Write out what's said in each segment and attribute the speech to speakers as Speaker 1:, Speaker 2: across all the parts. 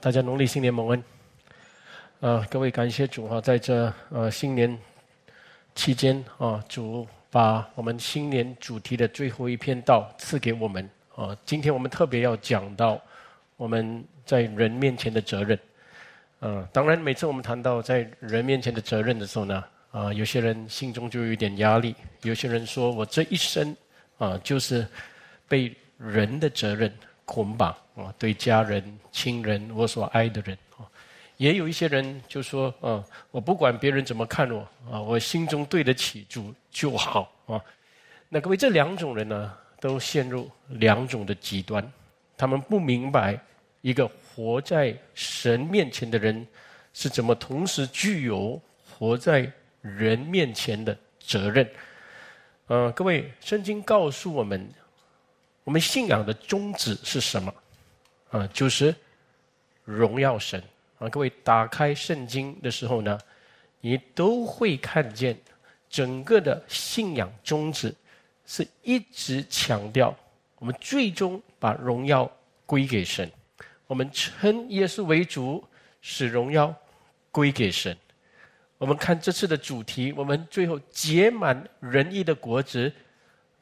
Speaker 1: 大家农历新年蒙恩。呃，各位感谢主哈，在这呃新年期间啊，主把我们新年主题的最后一篇道赐给我们啊。今天我们特别要讲到我们在人面前的责任。嗯，当然每次我们谈到在人面前的责任的时候呢，啊，有些人心中就有一点压力，有些人说我这一生啊就是被人的责任。捆绑啊，对家人、亲人，我所爱的人啊，也有一些人就说：“啊，我不管别人怎么看我啊，我心中对得起主就好啊。”那各位，这两种人呢，都陷入两种的极端。他们不明白一个活在神面前的人是怎么同时具有活在人面前的责任。呃，各位，圣经告诉我们。我们信仰的宗旨是什么？啊，就是荣耀神啊！各位打开圣经的时候呢，你都会看见整个的信仰宗旨是一直强调我们最终把荣耀归给神。我们称耶稣为主，使荣耀归给神。我们看这次的主题，我们最后结满仁义的果子，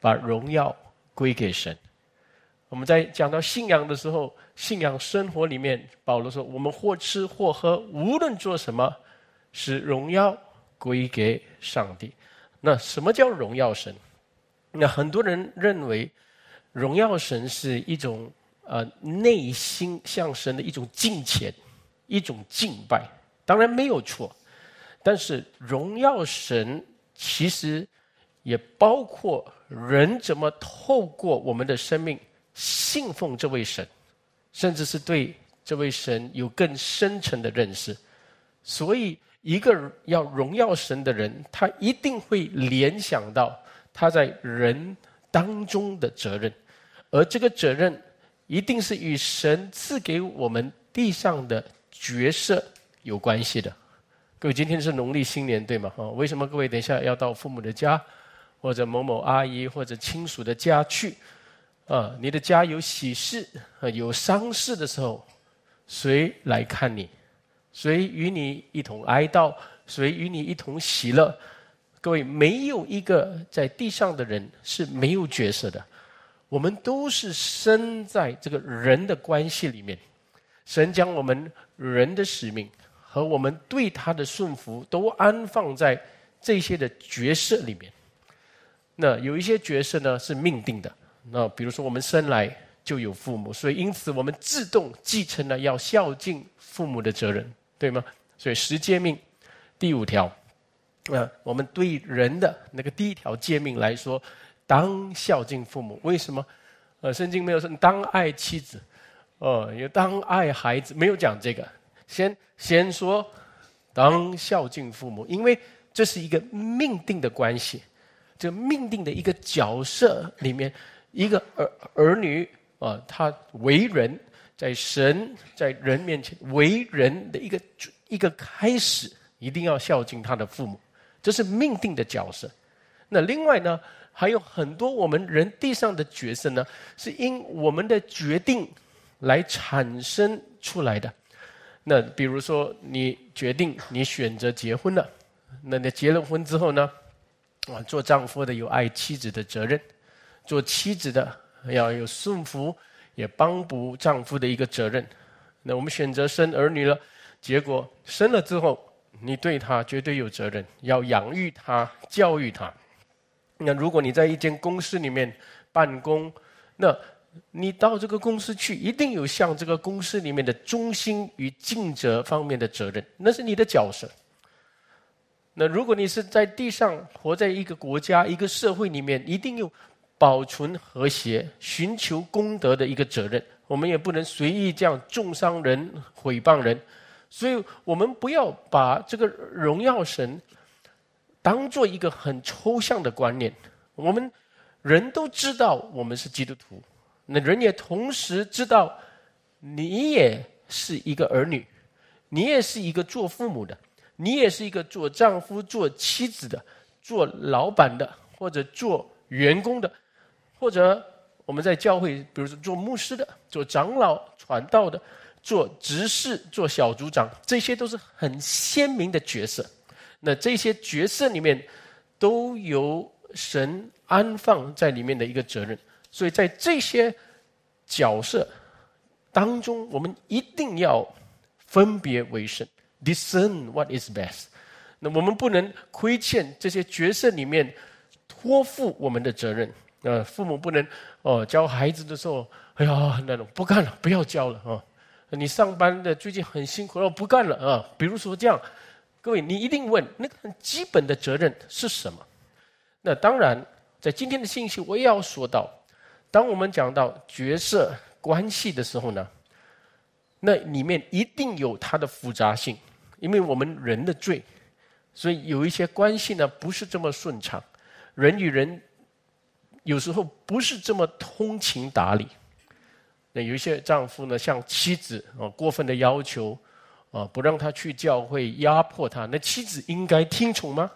Speaker 1: 把荣耀归给神。我们在讲到信仰的时候，信仰生活里面，保罗说：“我们或吃或喝，无论做什么，使荣耀归给上帝。”那什么叫荣耀神？那很多人认为，荣耀神是一种呃内心向神的一种敬虔，一种敬拜。当然没有错，但是荣耀神其实也包括人怎么透过我们的生命。信奉这位神，甚至是对这位神有更深层的认识。所以，一个要荣耀神的人，他一定会联想到他在人当中的责任，而这个责任一定是与神赐给我们地上的角色有关系的。各位，今天是农历新年，对吗？啊，为什么各位等一下要到父母的家，或者某某阿姨或者亲属的家去？啊，你的家有喜事、有丧事的时候，谁来看你？谁与你一同哀悼？谁与你一同喜乐？各位，没有一个在地上的人是没有角色的。我们都是生在这个人的关系里面。神将我们人的使命和我们对他的顺服，都安放在这些的角色里面。那有一些角色呢，是命定的。那比如说，我们生来就有父母，所以因此我们自动继承了要孝敬父母的责任，对吗？所以十诫命第五条，啊，我们对人的那个第一条诫命来说，当孝敬父母。为什么？呃，圣经没有说当爱妻子，哦，也当爱孩子，没有讲这个。先先说当孝敬父母，因为这是一个命定的关系，这命定的一个角色里面。一个儿儿女啊，他为人，在神在人面前为人的一个一个开始，一定要孝敬他的父母，这是命定的角色。那另外呢，还有很多我们人地上的角色呢，是因我们的决定来产生出来的。那比如说，你决定你选择结婚了，那你结了婚之后呢，啊，做丈夫的有爱妻子的责任。做妻子的要有顺服，也帮补丈夫的一个责任。那我们选择生儿女了，结果生了之后，你对他绝对有责任，要养育他、教育他。那如果你在一间公司里面办公，那你到这个公司去，一定有向这个公司里面的忠心与尽责方面的责任，那是你的角色。那如果你是在地上活在一个国家、一个社会里面，一定有。保存和谐、寻求功德的一个责任，我们也不能随意这样重伤人、毁谤人，所以我们不要把这个荣耀神当做一个很抽象的观念。我们人都知道我们是基督徒，那人也同时知道你也是一个儿女，你也是一个做父母的，你也是一个做丈夫、做妻子的、做老板的或者做员工的。或者我们在教会，比如说做牧师的、做长老传道的，做执事、做小组长，这些都是很鲜明的角色。那这些角色里面，都有神安放在里面的一个责任。所以在这些角色当中，我们一定要分别为圣，discern what is best。那我们不能亏欠这些角色里面托付我们的责任。呃，父母不能哦教孩子的时候，哎呀那种不干了，不要教了啊。你上班的最近很辛苦，哦不干了啊。比如说这样，各位你一定问那个很基本的责任是什么？那当然，在今天的信息我也要说到，当我们讲到角色关系的时候呢，那里面一定有它的复杂性，因为我们人的罪，所以有一些关系呢不是这么顺畅，人与人。有时候不是这么通情达理，那有一些丈夫呢，向妻子啊，过分的要求啊，不让他去教会，压迫他，那妻子应该听从吗？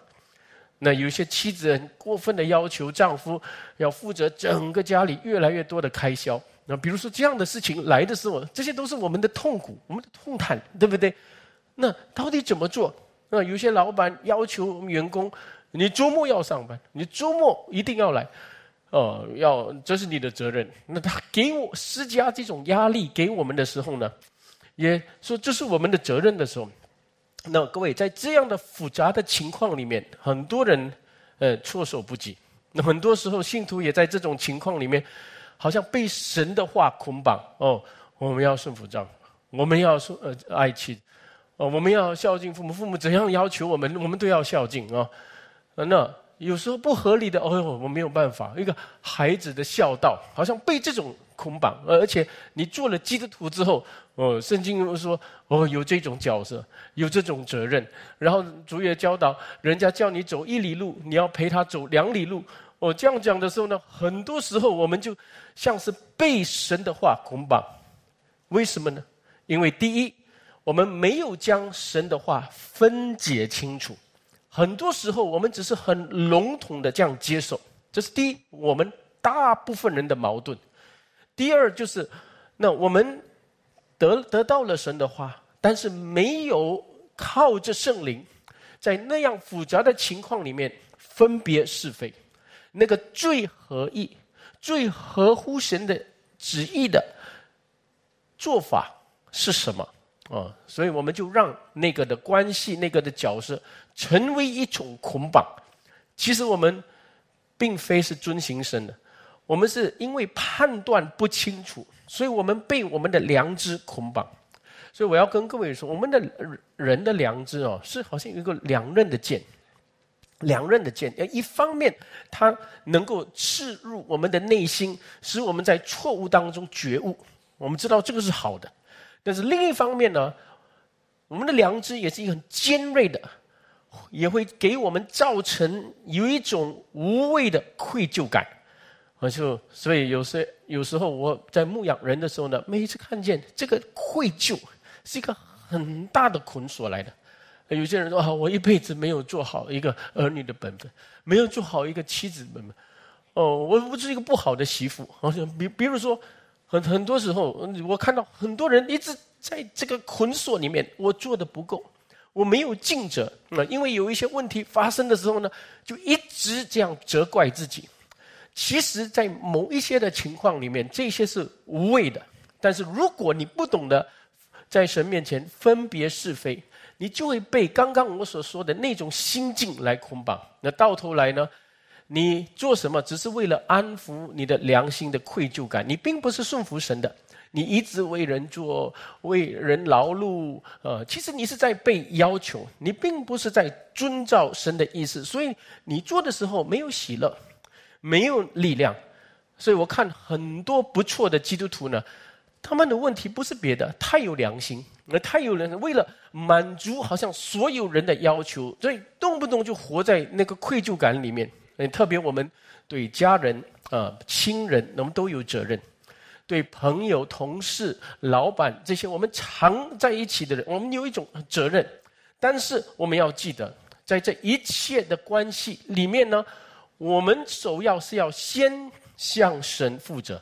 Speaker 1: 那有些妻子很过分的要求丈夫要负责整个家里越来越多的开销，那比如说这样的事情来的时候，这些都是我们的痛苦，我们的痛叹，对不对？那到底怎么做？那有些老板要求员工，你周末要上班，你周末一定要来。哦，要这是你的责任。那他给我施加这种压力给我们的时候呢，也说这是我们的责任的时候，那各位在这样的复杂的情况里面，很多人呃措手不及。那很多时候信徒也在这种情况里面，好像被神的话捆绑。哦，我们要顺服丈夫，我们要说呃爱妻，哦，我们要孝敬父母，父母怎样要求我们，我们都要孝敬啊。那。有时候不合理的，哦呦，我没有办法。一个孩子的孝道，好像被这种捆绑，而且你做了基督徒之后，哦，圣经说，哦，有这种角色，有这种责任。然后主也教导，人家叫你走一里路，你要陪他走两里路。哦，这样讲的时候呢，很多时候我们就像是被神的话捆绑。为什么呢？因为第一，我们没有将神的话分解清楚。很多时候，我们只是很笼统的这样接受，这是第一，我们大部分人的矛盾。第二，就是那我们得得到了神的话，但是没有靠着圣灵，在那样复杂的情况里面分别是非，那个最合意、最合乎神的旨意的做法是什么？啊，所以我们就让那个的关系、那个的角色成为一种捆绑。其实我们并非是遵行神的，我们是因为判断不清楚，所以我们被我们的良知捆绑。所以我要跟各位说，我们的人的良知哦，是好像有一个两刃的剑，两刃的剑。一方面，它能够刺入我们的内心，使我们在错误当中觉悟。我们知道这个是好的。但是另一方面呢，我们的良知也是一个很尖锐的，也会给我们造成有一种无谓的愧疚感。我就所以有时有时候我在牧养人的时候呢，每一次看见这个愧疚是一个很大的捆锁来的。有些人说啊，我一辈子没有做好一个儿女的本分，没有做好一个妻子的本分。哦，我不是一个不好的媳妇。好像比比如说。很很多时候，我看到很多人一直在这个捆锁里面，我做的不够，我没有尽责啊。因为有一些问题发生的时候呢，就一直这样责怪自己。其实，在某一些的情况里面，这些是无谓的。但是，如果你不懂得在神面前分别是非，你就会被刚刚我所说的那种心境来捆绑。那到头来呢？你做什么只是为了安抚你的良心的愧疚感？你并不是顺服神的，你一直为人做，为人劳碌，呃，其实你是在被要求，你并不是在遵照神的意思，所以你做的时候没有喜乐，没有力量。所以我看很多不错的基督徒呢，他们的问题不是别的，太有良心，那太有人为了满足好像所有人的要求，所以动不动就活在那个愧疚感里面。特别我们对家人啊、亲人，我们都有责任；对朋友、同事、老板这些我们常在一起的人，我们有一种责任。但是我们要记得，在这一切的关系里面呢，我们首要是要先向神负责。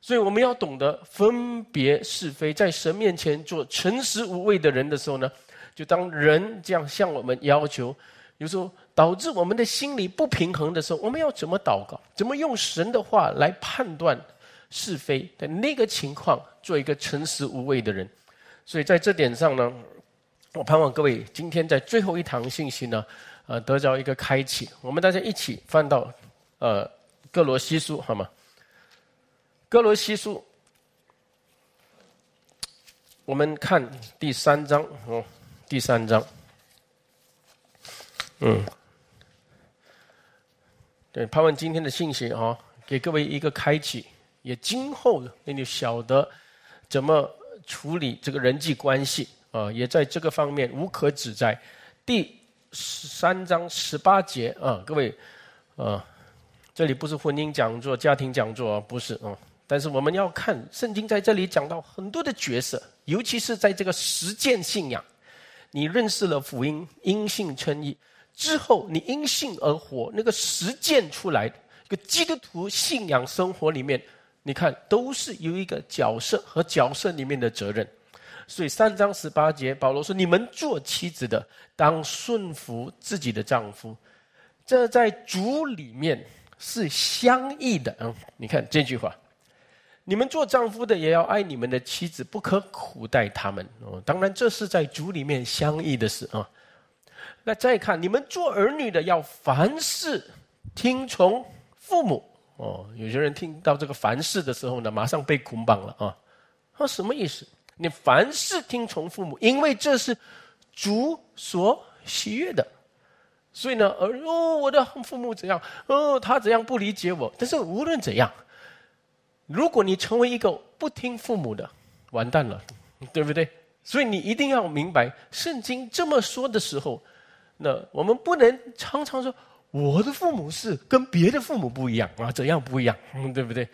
Speaker 1: 所以我们要懂得分别是非，在神面前做诚实无畏的人的时候呢，就当人这样向我们要求，有时候导致我们的心理不平衡的时候，我们要怎么祷告？怎么用神的话来判断是非？在那个情况，做一个诚实无畏的人。所以在这点上呢，我盼望各位今天在最后一堂信息呢，呃，得着一个开启。我们大家一起翻到呃哥罗西书，好吗？哥罗西书，我们看第三章哦，第三章，嗯，对，盼望今天的信息啊，给各位一个开启，也今后让你晓得怎么处理这个人际关系啊，也在这个方面无可指摘。第十三章十八节啊，各位啊，这里不是婚姻讲座、家庭讲座啊，不是啊。但是我们要看圣经在这里讲到很多的角色，尤其是在这个实践信仰，你认识了福音，因信称义之后，你因信而活，那个实践出来一个基督徒信仰生活里面，你看都是有一个角色和角色里面的责任。所以三章十八节，保罗说：“你们做妻子的，当顺服自己的丈夫，这在主里面是相异的。”嗯，你看这句话。你们做丈夫的也要爱你们的妻子，不可苦待他们哦。当然，这是在主里面相异的事啊。那再看你们做儿女的，要凡事听从父母哦。有些人听到这个“凡事”的时候呢，马上被捆绑了啊。他什么意思？你凡事听从父母，因为这是主所喜悦的。所以呢，哦，我的父母怎样？哦，他怎样不理解我？但是无论怎样。如果你成为一个不听父母的，完蛋了，对不对？所以你一定要明白，圣经这么说的时候，那我们不能常常说我的父母是跟别的父母不一样啊，怎样不一样，对不对？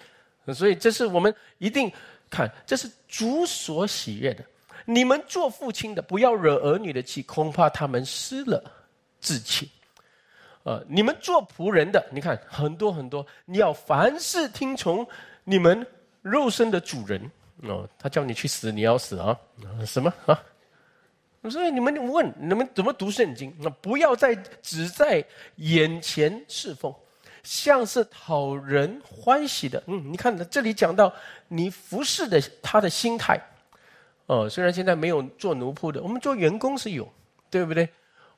Speaker 1: 所以这是我们一定看，这是主所喜悦的。你们做父亲的，不要惹儿女的气，恐怕他们失了志气。呃，你们做仆人的，你看很多很多，你要凡事听从。你们肉身的主人哦，他叫你去死，你要死啊？什么啊？所以你们问你们怎么读圣经？那不要再只在眼前侍奉，像是讨人欢喜的。嗯，你看这里讲到你服侍的他的心态哦。虽然现在没有做奴仆的，我们做员工是有，对不对？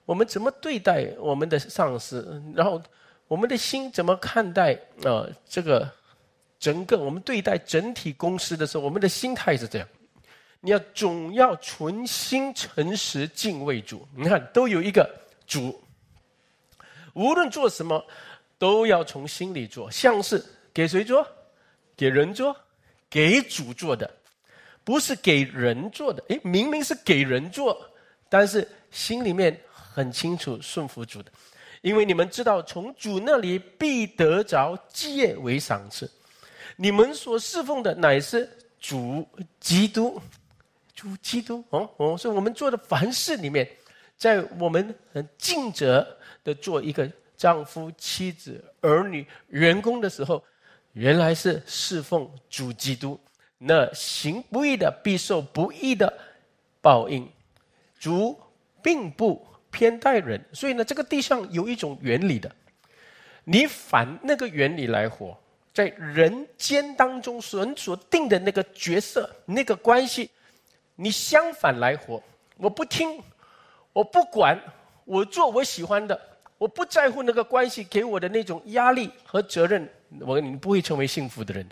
Speaker 1: 我们怎么对待我们的上司？然后我们的心怎么看待啊？这个？整个我们对待整体公司的时候，我们的心态是这样：你要总要存心诚实敬畏主。你看，都有一个主，无论做什么，都要从心里做，像是给谁做？给人做？给主做的，不是给人做的。诶，明明是给人做，但是心里面很清楚顺服主的，因为你们知道，从主那里必得着戒为赏赐。你们所侍奉的乃是主基督，主基督哦哦，所以我们做的凡事里面，在我们很尽责的做一个丈夫、妻子、儿女、员工的时候，原来是侍奉主基督。那行不义的必受不义的报应。主并不偏待人，所以呢，这个地上有一种原理的，你反那个原理来活。在人间当中，所所定的那个角色、那个关系，你相反来活。我不听，我不管，我做我喜欢的，我不在乎那个关系给我的那种压力和责任。我你不会成为幸福的人，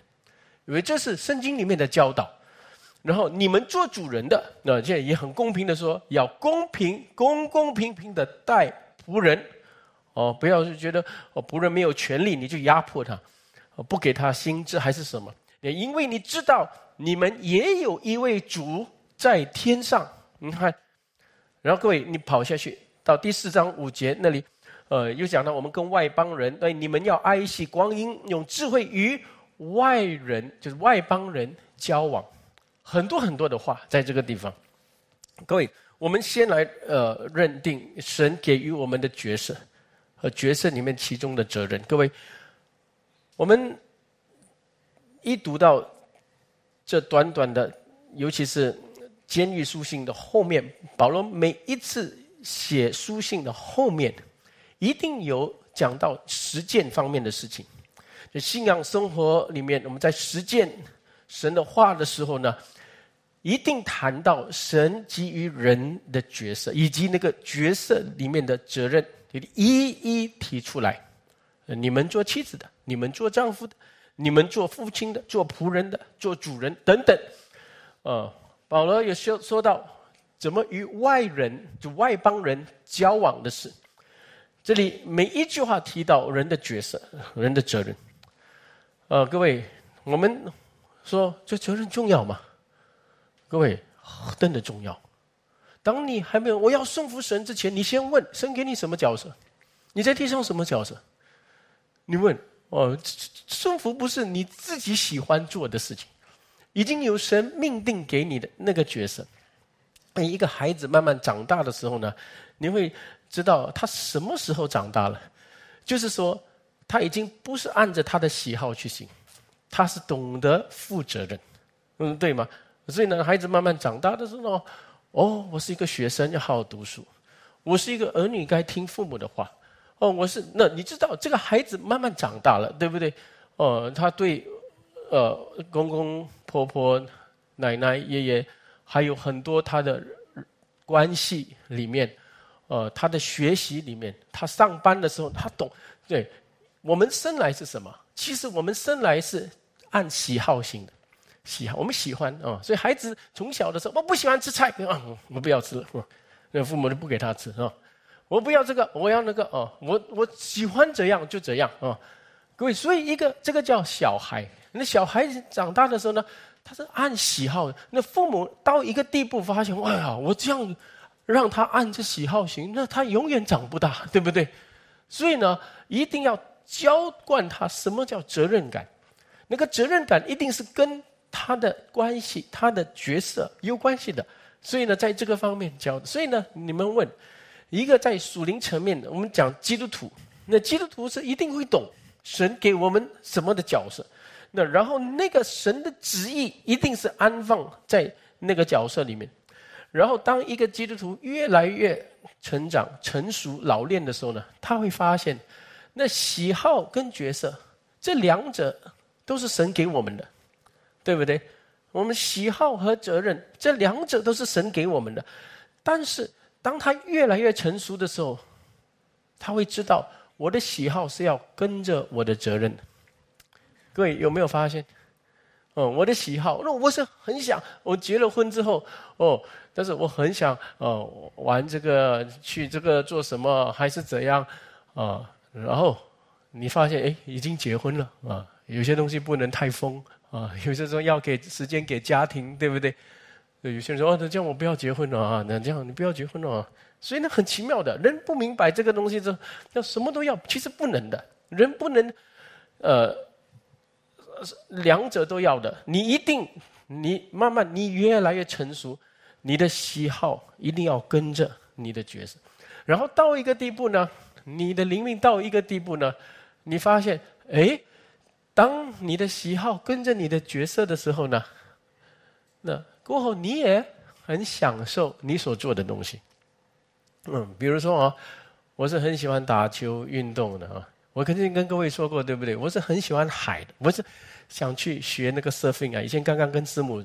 Speaker 1: 因为这是圣经里面的教导。然后你们做主人的，那现在也很公平的说，要公平、公公平平的待仆人。哦，不要是觉得哦仆人没有权利，你就压迫他。不给他薪资还是什么？因为你知道，你们也有一位主在天上。你看，然后各位，你跑下去到第四章五节那里，呃，又讲到我们跟外邦人，对，你们要爱惜光阴，用智慧与外人，就是外邦人交往，很多很多的话在这个地方。各位，我们先来呃认定神给予我们的角色和角色里面其中的责任。各位。我们一读到这短短的，尤其是监狱书信的后面，保罗每一次写书信的后面，一定有讲到实践方面的事情。就信仰生活里面，我们在实践神的话的时候呢，一定谈到神给予人的角色，以及那个角色里面的责任，一一提出来。你们做妻子的，你们做丈夫的，你们做父亲的，做仆人的，做主人等等。呃，保罗有说说到怎么与外人、就外邦人交往的事。这里每一句话提到人的角色、人的责任。呃，各位，我们说这责任重要吗？各位，真的重要。当你还没有我要顺服神之前，你先问神给你什么角色？你在地上什么角色？你问哦，顺服不是你自己喜欢做的事情，已经有神命定给你的那个角色。一个孩子慢慢长大的时候呢，你会知道他什么时候长大了，就是说他已经不是按着他的喜好去行，他是懂得负责任，嗯，对吗？所以呢，孩子慢慢长大的时候，哦，我是一个学生，要好好读书；我是一个儿女，该听父母的话。哦，我是那你知道这个孩子慢慢长大了，对不对？哦，他对呃公公婆婆、奶奶爷爷，还有很多他的关系里面，呃，他的学习里面，他上班的时候他懂。对，我们生来是什么？其实我们生来是按喜好型的，喜好我们喜欢啊。所以孩子从小的时候，我不喜欢吃菜啊，我不要吃了，那父母就不给他吃啊。我不要这个，我要那个哦，我我喜欢怎样就怎样啊，各位，所以一个这个叫小孩，那小孩长大的时候呢，他是按喜好的，那父母到一个地步发现，哎呀，我这样让他按着喜好行，那他永远长不大，对不对？所以呢，一定要浇灌他什么叫责任感，那个责任感一定是跟他的关系、他的角色有关系的，所以呢，在这个方面教，所以呢，你们问。一个在属灵层面的，我们讲基督徒，那基督徒是一定会懂神给我们什么的角色，那然后那个神的旨意一定是安放在那个角色里面，然后当一个基督徒越来越成长、成熟、老练的时候呢，他会发现，那喜好跟角色这两者都是神给我们的，对不对？我们喜好和责任这两者都是神给我们的，但是。当他越来越成熟的时候，他会知道我的喜好是要跟着我的责任。各位有没有发现？哦，我的喜好，那我是很想，我结了婚之后，哦，但是我很想，哦，玩这个，去这个做什么，还是怎样，啊，然后你发现，哎，已经结婚了，啊，有些东西不能太疯，啊，有些时候要给时间给家庭，对不对？有些人说：“哦，那这样我不要结婚了啊！那这样你不要结婚了啊！”所以呢，很奇妙的，人不明白这个东西，就要什么都要，其实不能的。人不能，呃，两者都要的。你一定，你慢慢，你越来越成熟，你的喜好一定要跟着你的角色。然后到一个地步呢，你的灵命到一个地步呢，你发现，哎，当你的喜好跟着你的角色的时候呢，那。过后你也很享受你所做的东西，嗯，比如说啊，我是很喜欢打球运动的啊，我肯定跟各位说过，对不对？我是很喜欢海的，我是想去学那个 surfing 啊。以前刚刚跟师母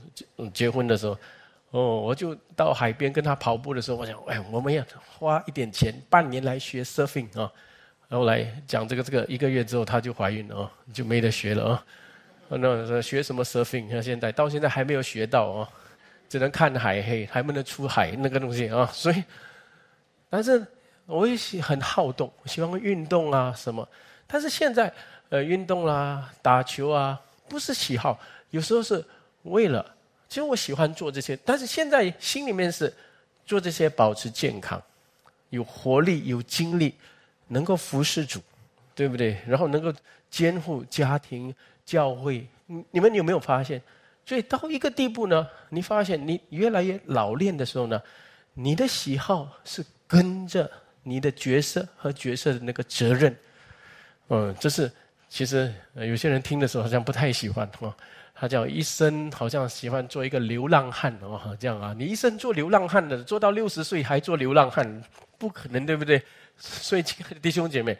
Speaker 1: 结婚的时候，哦，我就到海边跟他跑步的时候，我想，哎，我们要花一点钱，半年来学 surfing 啊。后来讲这个这个一个月之后，她就怀孕了啊，就没得学了啊。那学什么 surfing？像现在到现在还没有学到啊。只能看海嘿，还不能出海那个东西啊！所以，但是我也喜很好动，喜欢运动啊什么。但是现在，呃，运动啦、打球啊，不是喜好，有时候是为了。其实我喜欢做这些，但是现在心里面是做这些，保持健康，有活力、有精力，能够服侍主，对不对？然后能够监护家庭、教会。你你们有没有发现？所以到一个地步呢，你发现你越来越老练的时候呢，你的喜好是跟着你的角色和角色的那个责任，嗯，这是其实有些人听的时候好像不太喜欢啊，他叫一生好像喜欢做一个流浪汉哦，这样啊，你一生做流浪汉的，做到六十岁还做流浪汉，不可能，对不对？所以，亲爱的弟兄姐妹，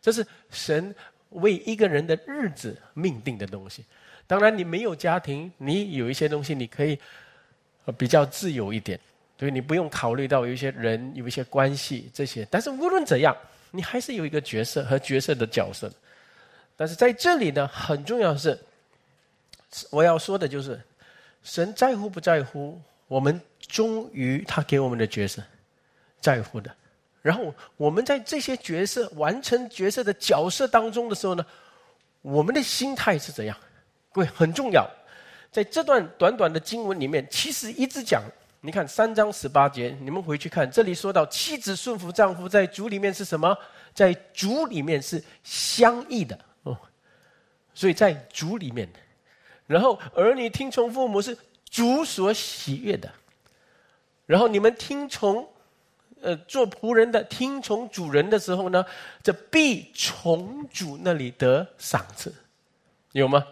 Speaker 1: 这是神为一个人的日子命定的东西。当然，你没有家庭，你有一些东西你可以比较自由一点，所以，你不用考虑到有一些人、有一些关系这些。但是无论怎样，你还是有一个角色和角色的角色。但是在这里呢，很重要的是。我要说的就是，神在乎不在乎我们忠于他给我们的角色，在乎的。然后我们在这些角色完成角色的角色当中的时候呢，我们的心态是怎样？各位很重要。在这段短短的经文里面，其实一直讲，你看三章十八节，你们回去看，这里说到妻子顺服丈夫，在主里面是什么？在主里面是相异的哦，所以在主里面。然后儿女听从父母是主所喜悦的，然后你们听从，呃，做仆人的听从主人的时候呢，这必从主那里得赏赐，有吗？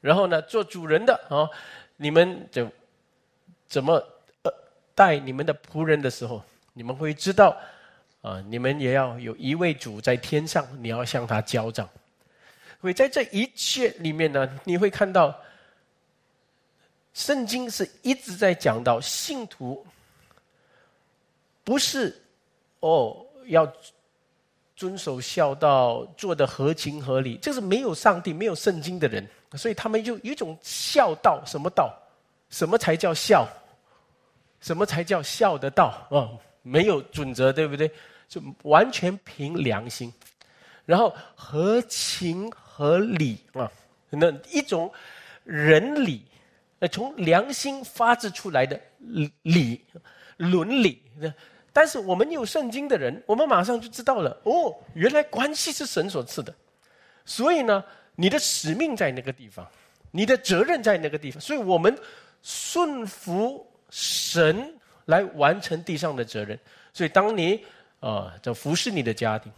Speaker 1: 然后呢，做主人的啊，你们就怎么带你们的仆人的时候，你们会知道啊，你们也要有一位主在天上，你要向他交账。会在这一切里面呢，你会看到，圣经是一直在讲到信徒不是哦要遵守孝道，做的合情合理，这是没有上帝、没有圣经的人，所以他们就有一种孝道，什么道？什么才叫孝？什么才叫孝的道？哦，没有准则，对不对？就完全凭良心，然后合情。合理啊，那一种人理，呃，从良心发自出来的理伦理。但是我们有圣经的人，我们马上就知道了。哦，原来关系是神所赐的，所以呢，你的使命在那个地方，你的责任在那个地方，所以我们顺服神来完成地上的责任。所以当你啊，在服侍你的家庭，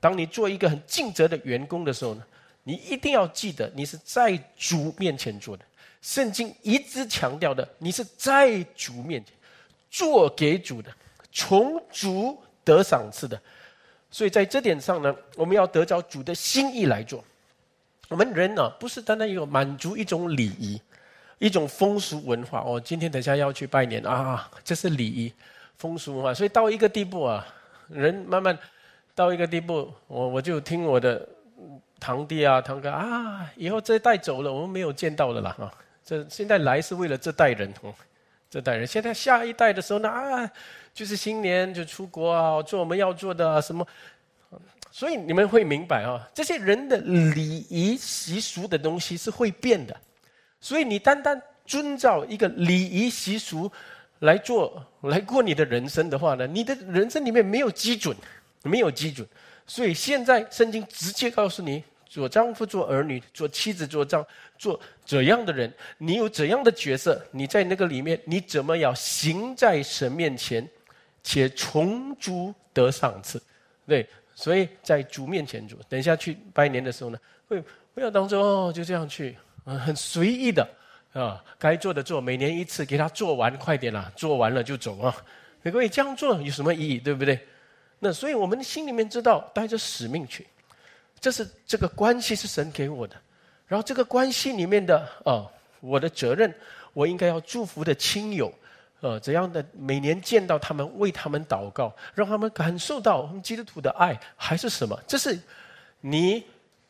Speaker 1: 当你做一个很尽责的员工的时候呢？你一定要记得，你是在主面前做的。圣经一直强调的，你是在主面前做给主的，从主得赏赐的。所以在这点上呢，我们要得着主的心意来做。我们人呢，不是单单有满足一种礼仪、一种风俗文化。我，今天等下要去拜年啊，这是礼仪、风俗文化。所以到一个地步啊，人慢慢到一个地步，我我就听我的。堂弟啊，堂哥啊，以后这代走了，我们没有见到了啦啊！这现在来是为了这代人，这代人。现在下一代的时候呢啊，就是新年就出国啊，做我们要做的什么。所以你们会明白啊，这些人的礼仪习俗的东西是会变的。所以你单单遵照一个礼仪习俗来做来过你的人生的话呢，你的人生里面没有基准，没有基准。所以现在圣经直接告诉你：做丈夫、做儿女、做妻子、做丈、做怎样的人，你有怎样的角色，你在那个里面，你怎么要行在神面前，且从主得赏赐？对，所以在主面前做。等一下去拜年的时候呢，会不要当做哦，就这样去，很随意的啊，该做的做，每年一次给他做完，快点啦，做完了就走啊。各位这样做有什么意义？对不对？那所以，我们心里面知道带着使命去，这是这个关系是神给我的。然后这个关系里面的啊，我的责任，我应该要祝福的亲友，呃，怎样的每年见到他们，为他们祷告，让他们感受到我们基督徒的爱，还是什么？这是你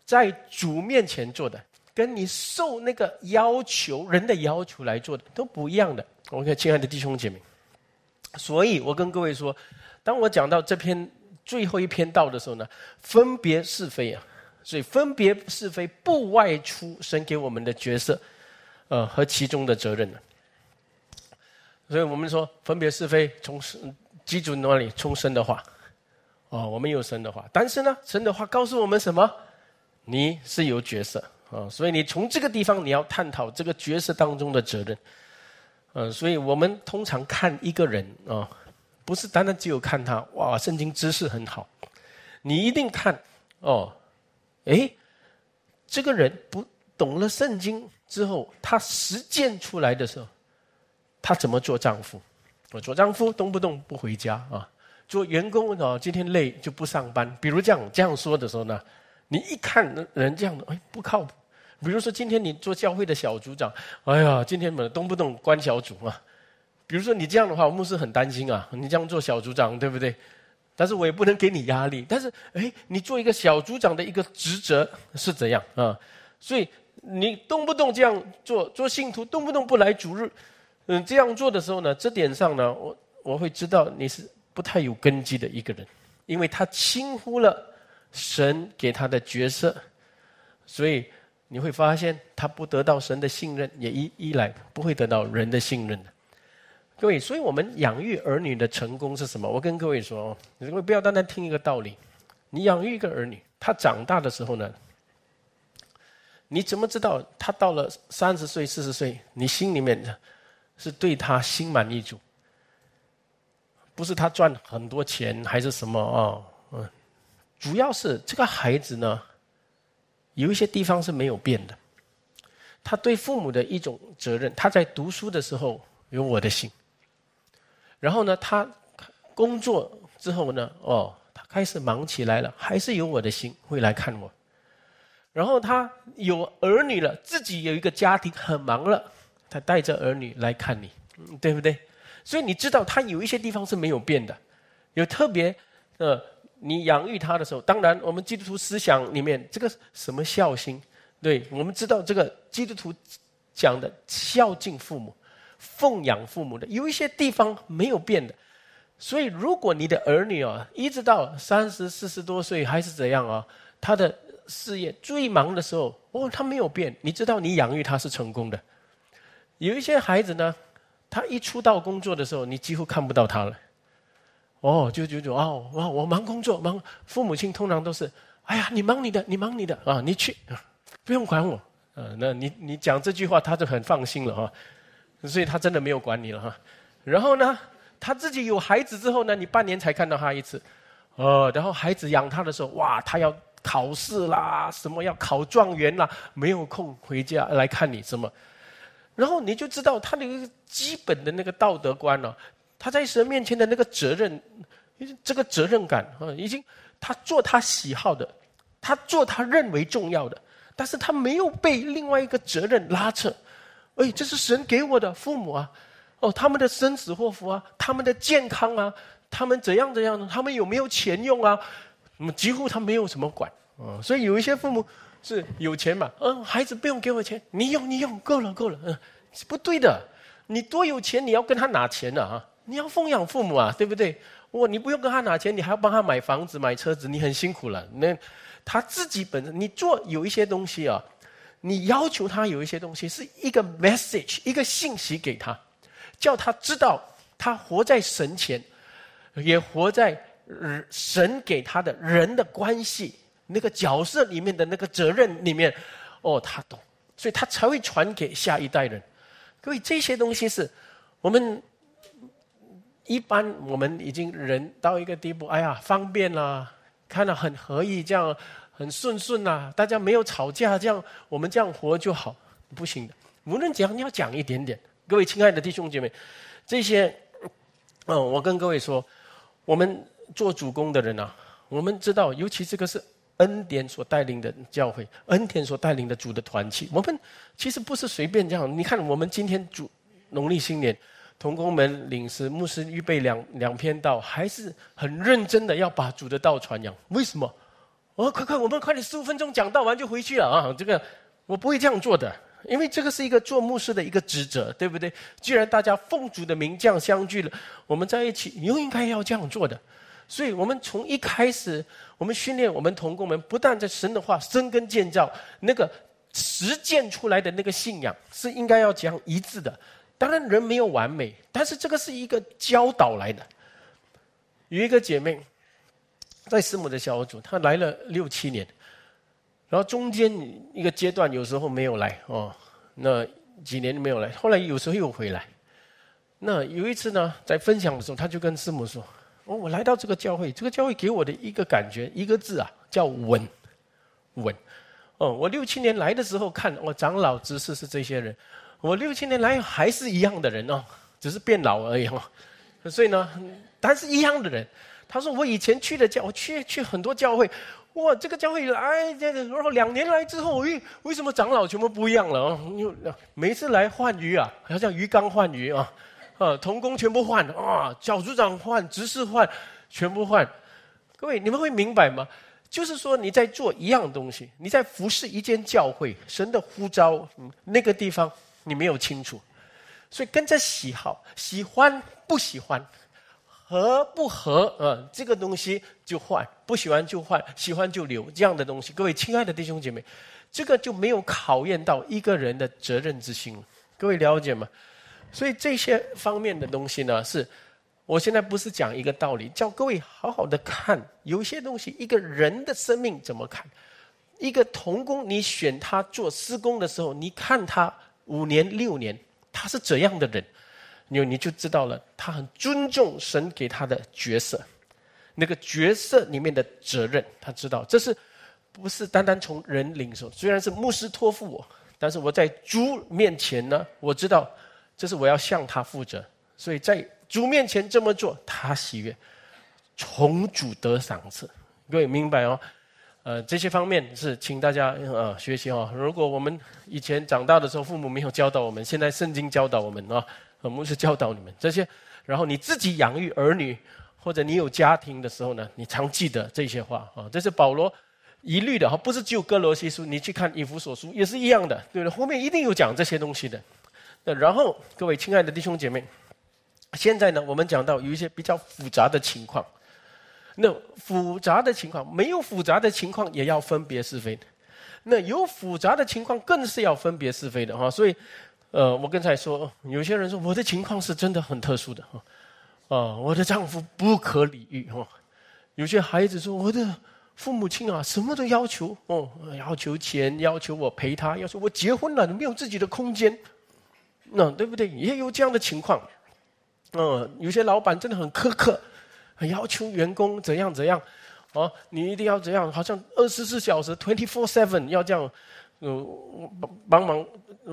Speaker 1: 在主面前做的，跟你受那个要求人的要求来做的都不一样的。OK，亲爱的弟兄姐妹，所以我跟各位说。当我讲到这篇最后一篇道的时候呢，分别是非啊，所以分别是非不外出神给我们的角色，呃和其中的责任呢。所以我们说分别是非从基准那里从神的话，哦，我们有神的话，但是呢，神的话告诉我们什么？你是有角色啊，所以你从这个地方你要探讨这个角色当中的责任，嗯，所以我们通常看一个人啊。不是单单只有看他哇，圣经知识很好，你一定看哦，哎，这个人不懂了圣经之后，他实践出来的时候，他怎么做丈夫？我做丈夫动不动不回家啊，做员工啊，今天累就不上班。比如这样这样说的时候呢，你一看人这样的，哎，不靠谱。比如说今天你做教会的小组长，哎呀，今天么动不动关小组啊？比如说你这样的话，牧师很担心啊，你这样做小组长对不对？但是我也不能给你压力。但是，哎，你做一个小组长的一个职责是怎样啊？所以你动不动这样做，做信徒动不动不来主日，嗯，这样做的时候呢，这点上呢，我我会知道你是不太有根基的一个人，因为他轻忽了神给他的角色，所以你会发现他不得到神的信任，也依依赖不会得到人的信任的。各位，所以我们养育儿女的成功是什么？我跟各位说哦，各位不要单单听一个道理。你养育一个儿女，他长大的时候呢，你怎么知道他到了三十岁、四十岁，你心里面是对他心满意足？不是他赚很多钱，还是什么啊？主要是这个孩子呢，有一些地方是没有变的。他对父母的一种责任，他在读书的时候有我的心。然后呢，他工作之后呢，哦，他开始忙起来了，还是有我的心会来看我。然后他有儿女了，自己有一个家庭很忙了，他带着儿女来看你，对不对？所以你知道他有一些地方是没有变的，有特别呃，你养育他的时候，当然我们基督徒思想里面这个什么孝心，对我们知道这个基督徒讲的孝敬父母。奉养父母的有一些地方没有变的，所以如果你的儿女啊，一直到三十四十多岁还是怎样啊，他的事业最忙的时候，哦，他没有变，你知道你养育他是成功的。有一些孩子呢，他一出道工作的时候，你几乎看不到他了。哦，就就就哦，哇，我忙工作忙，父母亲通常都是，哎呀，你忙你的，你忙你的啊，你去，不用管我，啊，那你你讲这句话，他就很放心了哈。所以他真的没有管你了哈，然后呢，他自己有孩子之后呢，你半年才看到他一次，哦，然后孩子养他的时候，哇，他要考试啦，什么要考状元啦，没有空回家来看你什么，然后你就知道他的一个基本的那个道德观了，他在神面前的那个责任，这个责任感啊，已经他做他喜好的，他做他认为重要的，但是他没有被另外一个责任拉扯。哎，这是神给我的父母啊！哦，他们的生死祸福啊，他们的健康啊，他们怎样怎样的，他们有没有钱用啊？几乎他没有什么管啊。所以有一些父母是有钱嘛，嗯，孩子不用给我钱，你用你用够了够了，嗯，不对的，你多有钱你要跟他拿钱的啊，你要奉养父母啊，对不对？哇，你不用跟他拿钱，你还要帮他买房子买车子，你很辛苦了。那他自己本身，你做有一些东西啊。你要求他有一些东西，是一个 message，一个信息给他，叫他知道他活在神前，也活在神给他的人的关系那个角色里面的那个责任里面。哦，他懂，所以他才会传给下一代人。各位，这些东西是我们一般我们已经人到一个地步，哎呀，方便啦，看到很合意这样。很顺顺呐，大家没有吵架，这样我们这样活就好，不行的。无论怎样，你要讲一点点。各位亲爱的弟兄姐妹，这些，嗯，我跟各位说，我们做主公的人啊，我们知道，尤其这个是恩典所带领的教会，恩典所带领的主的团契，我们其实不是随便这样。你看，我们今天主农历新年，同工们领事，牧师预备两两篇道，还是很认真的要把主的道传扬。为什么？哦，快快，我们快点，十五分钟讲道完就回去了啊！这个我不会这样做的，因为这个是一个做牧师的一个职责，对不对？既然大家奉主的名这样相聚了，我们在一起又应该要这样做的。所以我们从一开始，我们训练我们同工们，不但在神的话生根建造，那个实践出来的那个信仰是应该要讲一致的。当然人没有完美，但是这个是一个教导来的。有一个姐妹。在师母的小组，她来了六七年，然后中间一个阶段有时候没有来哦，那几年没有来，后来有时候又回来。那有一次呢，在分享的时候，她就跟师母说：“哦，我来到这个教会，这个教会给我的一个感觉，一个字啊，叫稳，稳。哦，我六七年来的时候看，我长老执事是这些人，我六七年来还是一样的人哦，只是变老而已哦。所以呢，但是一样的人。他说：“我以前去的教，我去去很多教会，哇，这个教会来，这个然后两年来之后，为为什么长老全部不一样了啊？又每次来换鱼啊，好像鱼缸换鱼啊，啊，童工全部换啊，小组长换，执事换，全部换。各位，你们会明白吗？就是说你在做一样东西，你在服侍一间教会，神的呼召，那个地方你没有清楚，所以跟着喜好，喜欢不喜欢。”合不合啊？这个东西就换，不喜欢就换，喜欢就留，这样的东西。各位亲爱的弟兄姐妹，这个就没有考验到一个人的责任之心。各位了解吗？所以这些方面的东西呢，是我现在不是讲一个道理，叫各位好好的看。有些东西，一个人的生命怎么看？一个童工，你选他做施工的时候，你看他五年六年，他是怎样的人？你你就知道了，他很尊重神给他的角色，那个角色里面的责任，他知道这是不是单单从人领受？虽然是牧师托付我，但是我在主面前呢，我知道这是我要向他负责，所以在主面前这么做，他喜悦，从主得赏赐。各位明白哦？呃，这些方面是请大家呃学习哦。如果我们以前长大的时候，父母没有教导我们，现在圣经教导我们啊。我们是教导你们这些，然后你自己养育儿女，或者你有家庭的时候呢，你常记得这些话啊。这是保罗一律的哈，不是只有哥罗西书，你去看以弗所书也是一样的，对不对？后面一定有讲这些东西的。那然后各位亲爱的弟兄姐妹，现在呢，我们讲到有一些比较复杂的情况，那复杂的情况没有复杂的情况也要分别是非，那有复杂的情况更是要分别是非的哈，所以。呃，我刚才说，有些人说我的情况是真的很特殊的哈，啊，我的丈夫不可理喻哈，有些孩子说我的父母亲啊，什么都要求哦，要求钱，要求我陪他，要求我结婚了，没有自己的空间，那对不对？也有这样的情况，嗯，有些老板真的很苛刻，要求员工怎样怎样，啊，你一定要怎样，好像二十四小时 twenty four seven 要这样。呃，帮帮忙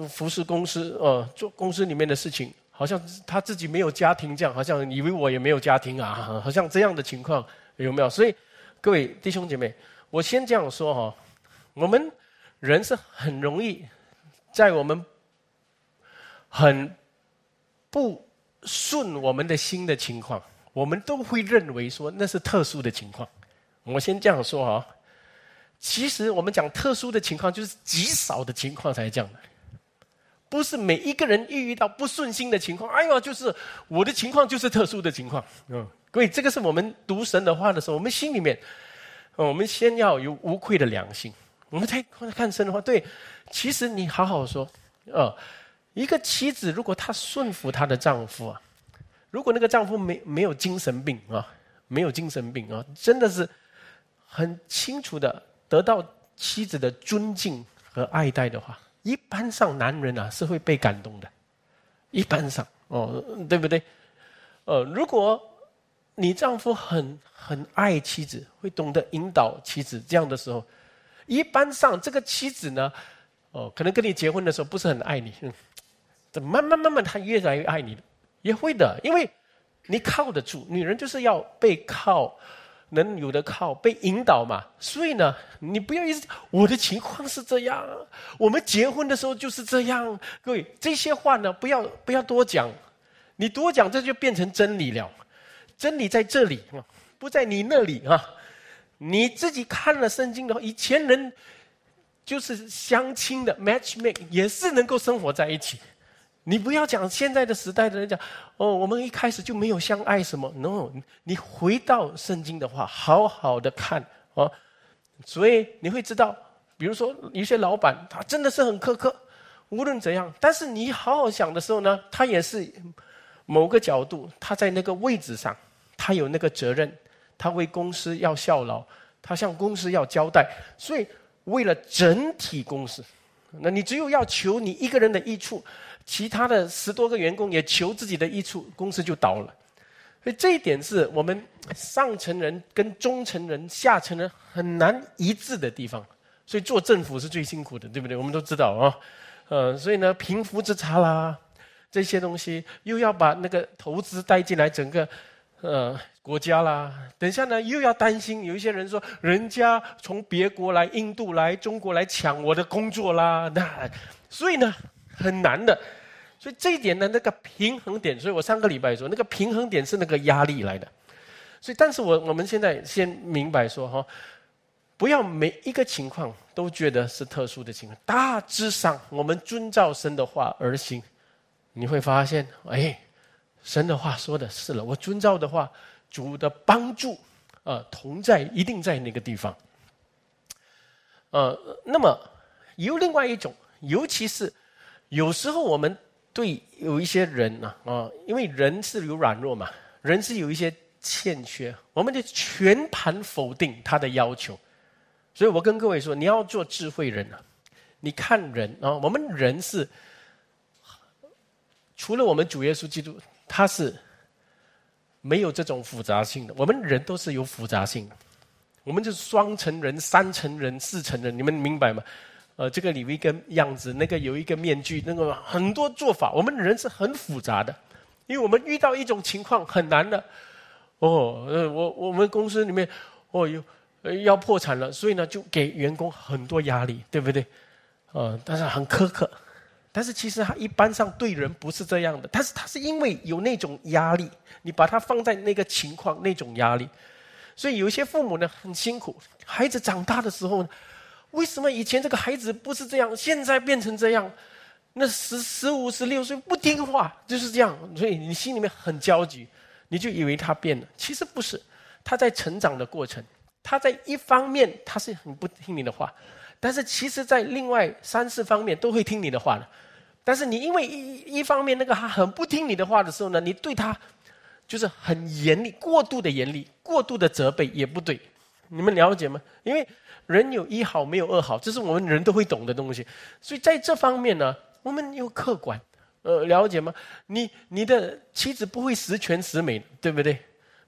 Speaker 1: 服侍公司，呃，做公司里面的事情，好像他自己没有家庭这样，好像以为我也没有家庭啊，好像这样的情况有没有？所以，各位弟兄姐妹，我先这样说哈，我们人是很容易在我们很不顺我们的心的情况，我们都会认为说那是特殊的情况。我先这样说哈。其实我们讲特殊的情况，就是极少的情况才这样的，不是每一个人遇到不顺心的情况，哎呦，就是我的情况就是特殊的情况。嗯，各位，这个是我们读神的话的时候，我们心里面，我们先要有无愧的良心。我们再看神的话，对，其实你好好说，呃，一个妻子如果她顺服她的丈夫啊，如果那个丈夫没没有精神病啊，没有精神病啊，真的是很清楚的。得到妻子的尊敬和爱戴的话，一般上男人啊是会被感动的，一般上哦，对不对？呃，如果你丈夫很很爱妻子，会懂得引导妻子，这样的时候，一般上这个妻子呢，哦，可能跟你结婚的时候不是很爱你，怎么慢慢慢慢他越来越爱你也会的，因为你靠得住，女人就是要被靠。能有的靠被引导嘛？所以呢，你不要一直我的情况是这样，我们结婚的时候就是这样。各位，这些话呢，不要不要多讲，你多讲这就变成真理了。真理在这里，不在你那里啊。你自己看了圣经的话，以前人就是相亲的 matchmake 也是能够生活在一起。你不要讲现在的时代的人讲哦，我们一开始就没有相爱什么？No，你回到圣经的话，好好的看哦。所以你会知道，比如说有些老板他真的是很苛刻，无论怎样，但是你好好想的时候呢，他也是某个角度，他在那个位置上，他有那个责任，他为公司要效劳，他向公司要交代，所以为了整体公司，那你只有要求你一个人的益处。其他的十多个员工也求自己的益处，公司就倒了。所以这一点是我们上层人跟中层人、下层人很难一致的地方。所以做政府是最辛苦的，对不对？我们都知道啊，呃，所以呢，贫富之差啦，这些东西又要把那个投资带进来，整个呃国家啦。等一下呢，又要担心有一些人说，人家从别国来，印度来，中国来抢我的工作啦，那所以呢，很难的。所以这一点呢，那个平衡点，所以我上个礼拜说，那个平衡点是那个压力来的。所以，但是我我们现在先明白说哈。不要每一个情况都觉得是特殊的情况，大致上我们遵照神的话而行，你会发现，哎，神的话说的是了，我遵照的话，主的帮助，呃，同在一定在那个地方。呃，那么有另外一种，尤其是有时候我们对有一些人呐，啊，因为人是有软弱嘛，人是有一些欠缺，我们就全盘否定他的要求。所以我跟各位说，你要做智慧人啊！你看人啊，我们人是除了我们主耶稣基督，他是没有这种复杂性的。我们人都是有复杂性的，我们就是双层人、三层人、四层人，你们明白吗？呃，这个里有一个样子，那个有一个面具，那个很多做法，我们人是很复杂的，因为我们遇到一种情况很难的。哦，呃，我我们公司里面，哦有。要破产了，所以呢，就给员工很多压力，对不对？呃，但是很苛刻，但是其实他一般上对人不是这样的，但是他是因为有那种压力，你把他放在那个情况那种压力，所以有一些父母呢很辛苦，孩子长大的时候，为什么以前这个孩子不是这样，现在变成这样？那十十五十六岁不听话就是这样，所以你心里面很焦急，你就以为他变了，其实不是，他在成长的过程。他在一方面他是很不听你的话，但是其实在另外三四方面都会听你的话的。但是你因为一一方面那个他很不听你的话的时候呢，你对他就是很严厉，过度的严厉，过度的责备也不对。你们了解吗？因为人有一好没有二好，这是我们人都会懂的东西。所以在这方面呢，我们又客观，呃，了解吗？你你的妻子不会十全十美，对不对？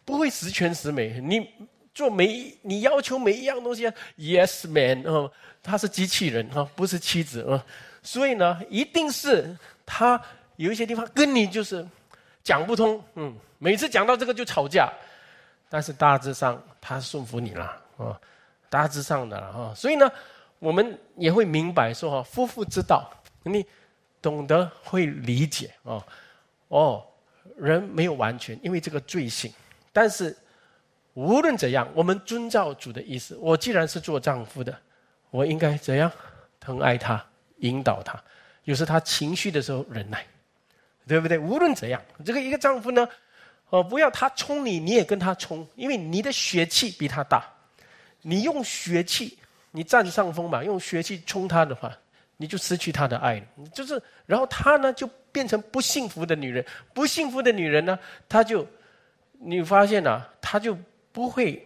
Speaker 1: 不会十全十美，你。做每你要求每一样东西，Yes man，哦，他是机器人哈，不是妻子啊，所以呢，一定是他有一些地方跟你就是讲不通，嗯，每次讲到这个就吵架，但是大致上他顺服你了啊，大致上的了哈，所以呢，我们也会明白说哈，夫妇之道，你懂得会理解哦，哦，人没有完全，因为这个罪性，但是。无论怎样，我们遵照主的意思。我既然是做丈夫的，我应该怎样疼爱他、引导他？有时他情绪的时候忍耐，对不对？无论怎样，这个一个丈夫呢，哦，不要他冲你，你也跟他冲，因为你的血气比他大。你用血气，你占上风嘛？用血气冲他的话，你就失去他的爱了。就是，然后他呢，就变成不幸福的女人。不幸福的女人呢，她就，你发现啊，她就。不会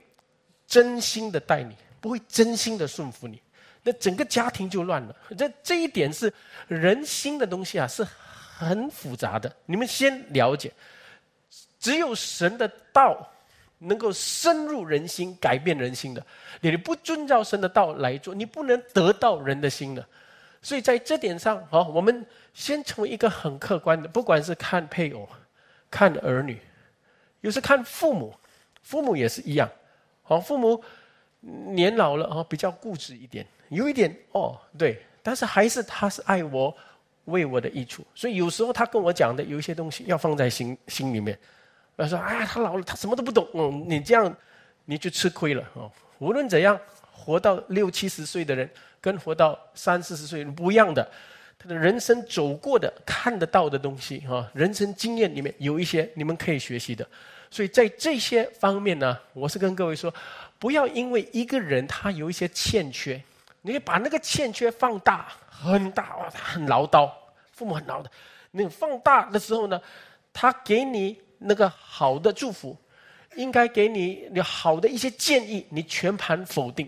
Speaker 1: 真心的待你，不会真心的顺服你，那整个家庭就乱了。这这一点是人心的东西啊，是很复杂的。你们先了解，只有神的道能够深入人心，改变人心的。你不遵照神的道来做，你不能得到人的心的。所以在这点上，好，我们先成为一个很客观的，不管是看配偶、看儿女，有时看父母。父母也是一样，好，父母年老了啊，比较固执一点，有一点哦，对，但是还是他是爱我，为我的益处，所以有时候他跟我讲的有一些东西要放在心心里面。他说：“哎呀，他老了，他什么都不懂。”嗯，你这样你就吃亏了哦。无论怎样，活到六七十岁的人跟活到三四十岁不一样的，他的人生走过的、看得到的东西啊，人生经验里面有一些你们可以学习的。所以在这些方面呢，我是跟各位说，不要因为一个人他有一些欠缺，你把那个欠缺放大很大哇，他很唠叨，父母很唠叨，你放大的时候呢，他给你那个好的祝福，应该给你你好的一些建议，你全盘否定，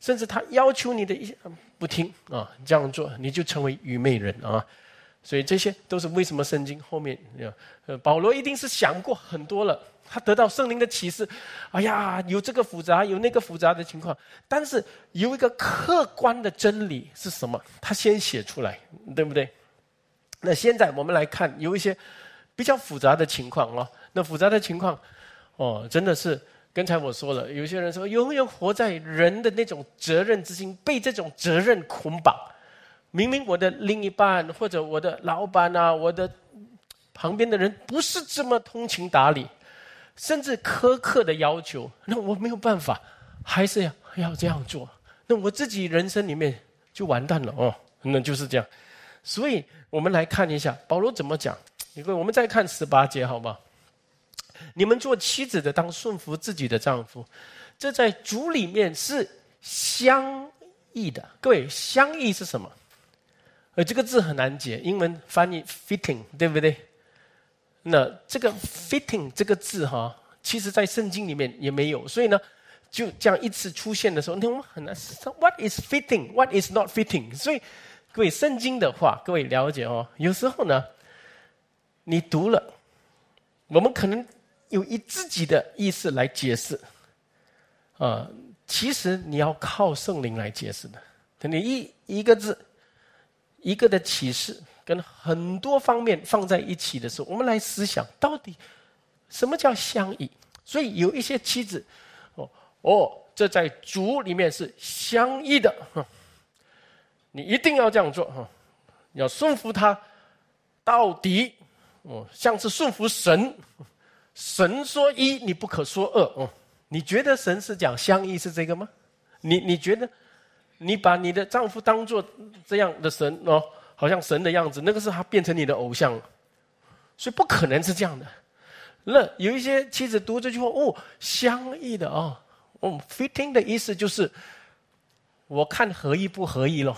Speaker 1: 甚至他要求你的一些不听啊，这样做你就成为愚昧人啊。所以这些都是为什么圣经后面，呃，保罗一定是想过很多了，他得到圣灵的启示，哎呀，有这个复杂，有那个复杂的情况，但是有一个客观的真理是什么？他先写出来，对不对？那现在我们来看，有一些比较复杂的情况哦。那复杂的情况，哦，真的是刚才我说了，有些人说，永远活在人的那种责任之心，被这种责任捆绑。明明我的另一半或者我的老板啊，我的旁边的人不是这么通情达理，甚至苛刻的要求，那我没有办法，还是要要这样做。那我自己人生里面就完蛋了哦，那就是这样。所以我们来看一下保罗怎么讲。因为我们再看十八节，好吗？你们做妻子的当顺服自己的丈夫，这在主里面是相异的。各位，相异是什么？呃，这个字很难解，英文翻译 fitting，对不对？那这个 fitting 这个字哈，其实在圣经里面也没有，所以呢，就这样一次出现的时候，那我们很难。What is fitting? What is not fitting? 所以，各位圣经的话，各位了解哦。有时候呢，你读了，我们可能有以自己的意思来解释，啊，其实你要靠圣灵来解释的。你一一个字。一个的启示跟很多方面放在一起的时候，我们来思想到底什么叫相依？所以有一些妻子，哦哦，这在主里面是相依的，你一定要这样做哈，要顺服他到底，哦，像是顺服神，神说一，你不可说二，哦，你觉得神是讲相依是这个吗？你你觉得？你把你的丈夫当做这样的神哦，好像神的样子，那个是他变成你的偶像，所以不可能是这样的。那有一些妻子读这句话，哦，相异的哦，哦，fitting 的意思就是我看合意不合意了，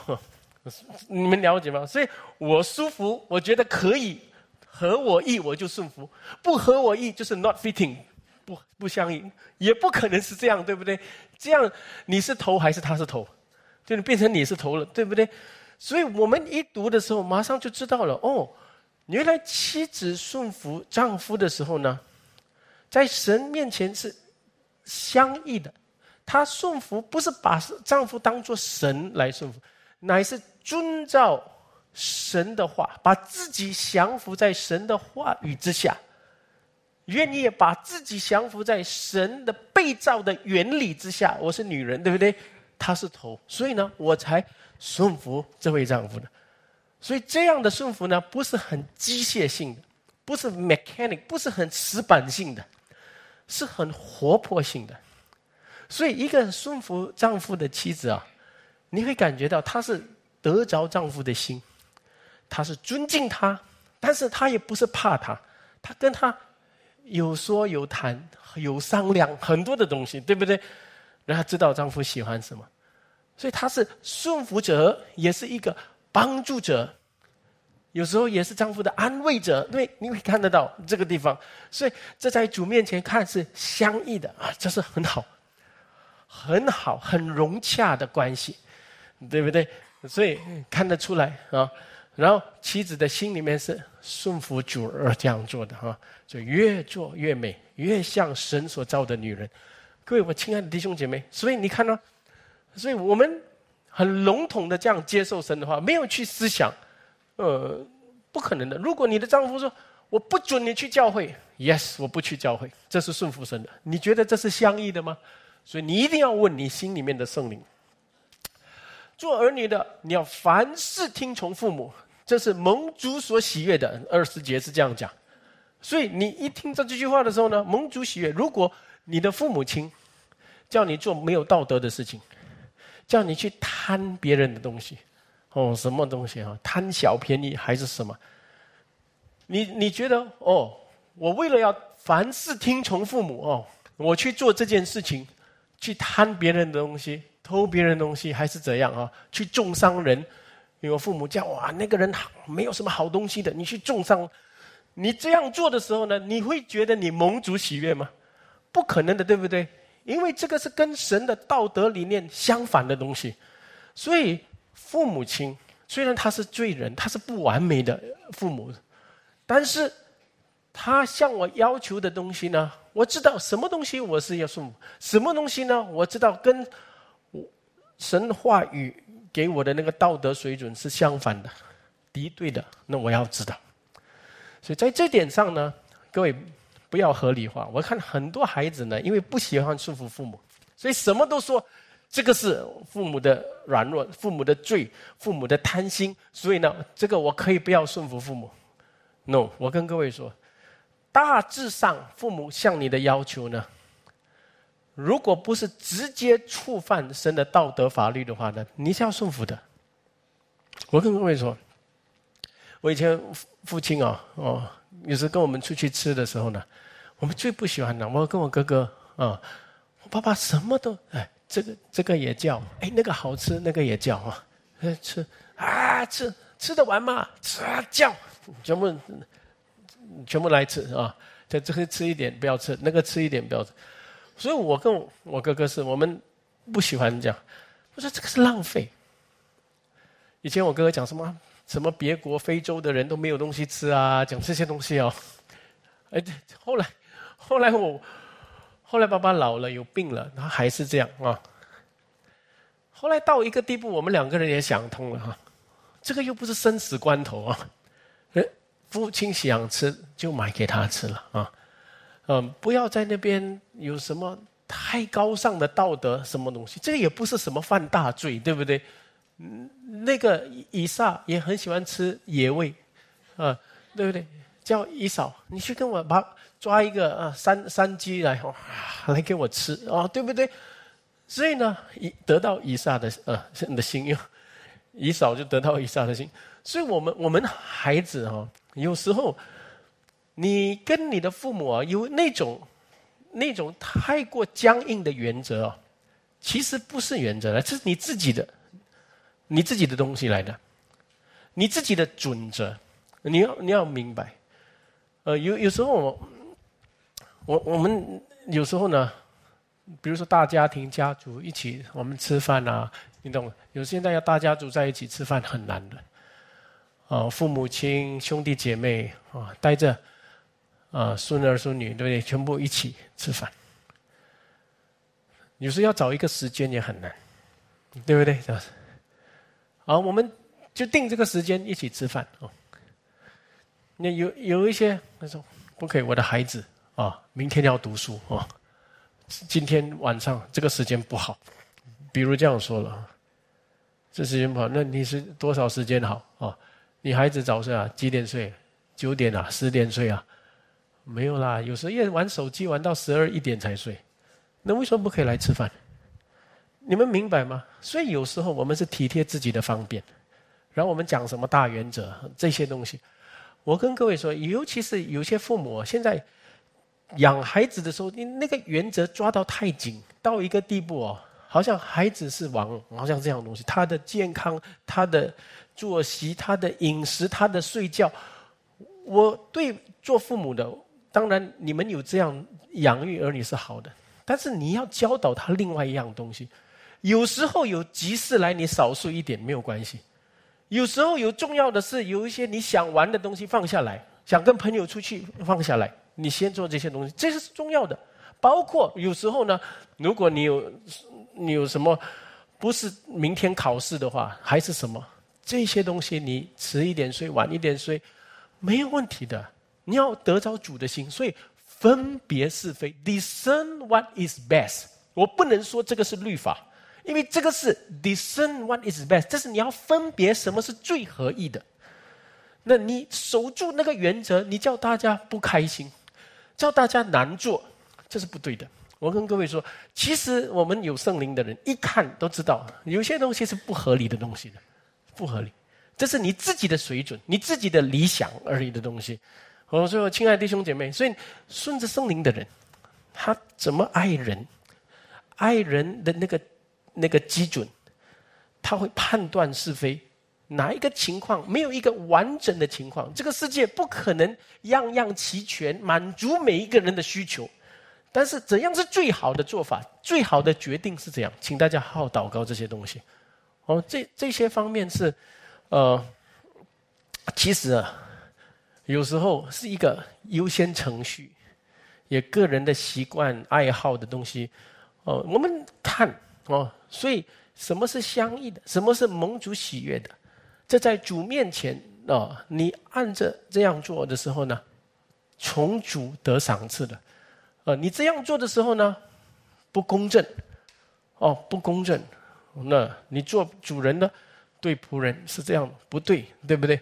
Speaker 1: 你们了解吗？所以我舒服，我觉得可以合我意，我就顺服；不合我意，就是 not fitting，不不相应，也不可能是这样，对不对？这样你是头还是他是头？就变成你是头了，对不对？所以我们一读的时候，马上就知道了。哦，原来妻子顺服丈夫的时候呢，在神面前是相异的。她顺服不是把丈夫当做神来顺服，乃是遵照神的话，把自己降服在神的话语之下，愿意把自己降服在神的被造的原理之下。我是女人，对不对？她是头，所以呢，我才顺服这位丈夫的。所以这样的顺服呢，不是很机械性的，不是 mechanic，不是很死板性的，是很活泼性的。所以，一个顺服丈夫的妻子啊，你会感觉到她是得着丈夫的心，她是尊敬他，但是她也不是怕他，她跟他有说有谈，有商量很多的东西，对不对？让她知道丈夫喜欢什么。所以他是顺服者，也是一个帮助者，有时候也是丈夫的安慰者。对，你会看得到这个地方。所以这在主面前看是相异的啊，这是很好、很好、很融洽的关系，对不对？所以看得出来啊。然后妻子的心里面是顺服主而这样做的哈，就越做越美，越像神所造的女人。各位我亲爱的弟兄姐妹，所以你看到。所以我们很笼统的这样接受神的话，没有去思想，呃，不可能的。如果你的丈夫说我不准你去教会，yes，我不去教会，这是顺服神的。你觉得这是相异的吗？所以你一定要问你心里面的圣灵。做儿女的，你要凡事听从父母，这是蒙主所喜悦的。二十节是这样讲。所以你一听到这句话的时候呢，蒙主喜悦。如果你的父母亲叫你做没有道德的事情，叫你去贪别人的东西，哦，什么东西啊？贪小便宜还是什么？你你觉得哦？我为了要凡事听从父母哦，我去做这件事情，去贪别人的东西，偷别人东西，还是怎样啊？去重伤人？因为父母叫哇，那个人没有什么好东西的，你去重伤，你这样做的时候呢，你会觉得你蒙主喜悦吗？不可能的，对不对？因为这个是跟神的道德理念相反的东西，所以父母亲虽然他是罪人，他是不完美的父母，但是他向我要求的东西呢，我知道什么东西我是要送，什么东西呢？我知道跟神话语给我的那个道德水准是相反的，敌对的。那我要知道，所以在这点上呢，各位不要合理化。我看很多孩子呢，因为不喜欢束缚父母，所以什么都说。这个是父母的软弱，父母的罪，父母的贪心，所以呢，这个我可以不要顺服父母。No，我跟各位说，大致上父母向你的要求呢，如果不是直接触犯神的道德法律的话呢，你是要顺服的。我跟各位说，我以前父亲啊，哦，有时跟我们出去吃的时候呢，我们最不喜欢的，我跟我哥哥啊，我爸爸什么都哎。这个这个也叫哎，那个好吃，那个也叫啊，吃啊吃吃得完吗？吃啊叫，全部全部来吃啊！在这个吃一点不要吃，那个吃一点不要吃。所以我跟我哥哥是我们不喜欢这样，我说这个是浪费。以前我哥哥讲什么什么别国非洲的人都没有东西吃啊，讲这些东西哦。哎，后来后来我。后来爸爸老了有病了，他还是这样啊。后来到一个地步，我们两个人也想通了哈，这个又不是生死关头啊。父亲想吃就买给他吃了啊，嗯，不要在那边有什么太高尚的道德什么东西，这个也不是什么犯大罪，对不对？嗯，那个以撒也很喜欢吃野味，啊，对不对？叫以嫂，你去跟我把。抓一个啊山山鸡来，来给我吃啊，对不对？所以呢，以得到以撒的呃的心，用以扫就得到以撒的心。所以我们我们孩子哈，有时候你跟你的父母啊有那种那种太过僵硬的原则啊，其实不是原则，这是你自己的你自己的东西来的，你自己的准则，你要你要明白。呃，有有时候我。我我们有时候呢，比如说大家庭家族一起我们吃饭啊，你懂？有现在要大家族在一起吃饭很难的，啊，父母亲兄弟姐妹啊，带着啊孙儿孙女对不对？全部一起吃饭，有时要找一个时间也很难，对不对？这样子，好，我们就定这个时间一起吃饭哦。那有有一些他说不可以，我的孩子。啊，明天要读书啊！今天晚上这个时间不好，比如这样说了，这时间不好，那你是多少时间好啊？你孩子早睡啊？几点睡？九点啊？十点睡啊？没有啦，有时候夜玩手机玩到十二一点才睡，那为什么不可以来吃饭？你们明白吗？所以有时候我们是体贴自己的方便，然后我们讲什么大原则这些东西，我跟各位说，尤其是有些父母现在。养孩子的时候，你那个原则抓到太紧，到一个地步哦，好像孩子是王，好像这样东西，他的健康、他的作息、他的饮食、他的睡觉，我对做父母的，当然你们有这样养育儿女是好的，但是你要教导他另外一样东西。有时候有急事来，你少睡一点没有关系；有时候有重要的事，有一些你想玩的东西放下来，想跟朋友出去放下来。你先做这些东西，这是重要的。包括有时候呢，如果你有你有什么不是明天考试的话，还是什么这些东西，你迟一点睡，晚一点睡，没有问题的。你要得着主的心，所以分别是非，discern what is best。我不能说这个是律法，因为这个是 discern what is best，这是你要分别什么是最合意的。那你守住那个原则，你叫大家不开心。叫大家难做，这是不对的。我跟各位说，其实我们有圣灵的人一看都知道，有些东西是不合理的东西的，不合理。这是你自己的水准，你自己的理想而已的东西。我说，亲爱的弟兄姐妹，所以顺着圣灵的人，他怎么爱人，爱人的那个那个基准，他会判断是非。哪一个情况没有一个完整的情况？这个世界不可能样样齐全，满足每一个人的需求。但是怎样是最好的做法？最好的决定是怎样？请大家好好祷告这些东西。哦，这这些方面是，呃，其实啊，有时候是一个优先程序，也个人的习惯、爱好的东西。哦，我们看哦，所以什么是相应的？什么是蒙主喜悦的？这在主面前哦，你按着这样做的时候呢，从主得赏赐的。呃，你这样做的时候呢，不公正，哦，不公正。那你做主人的对仆人是这样不对，对不对？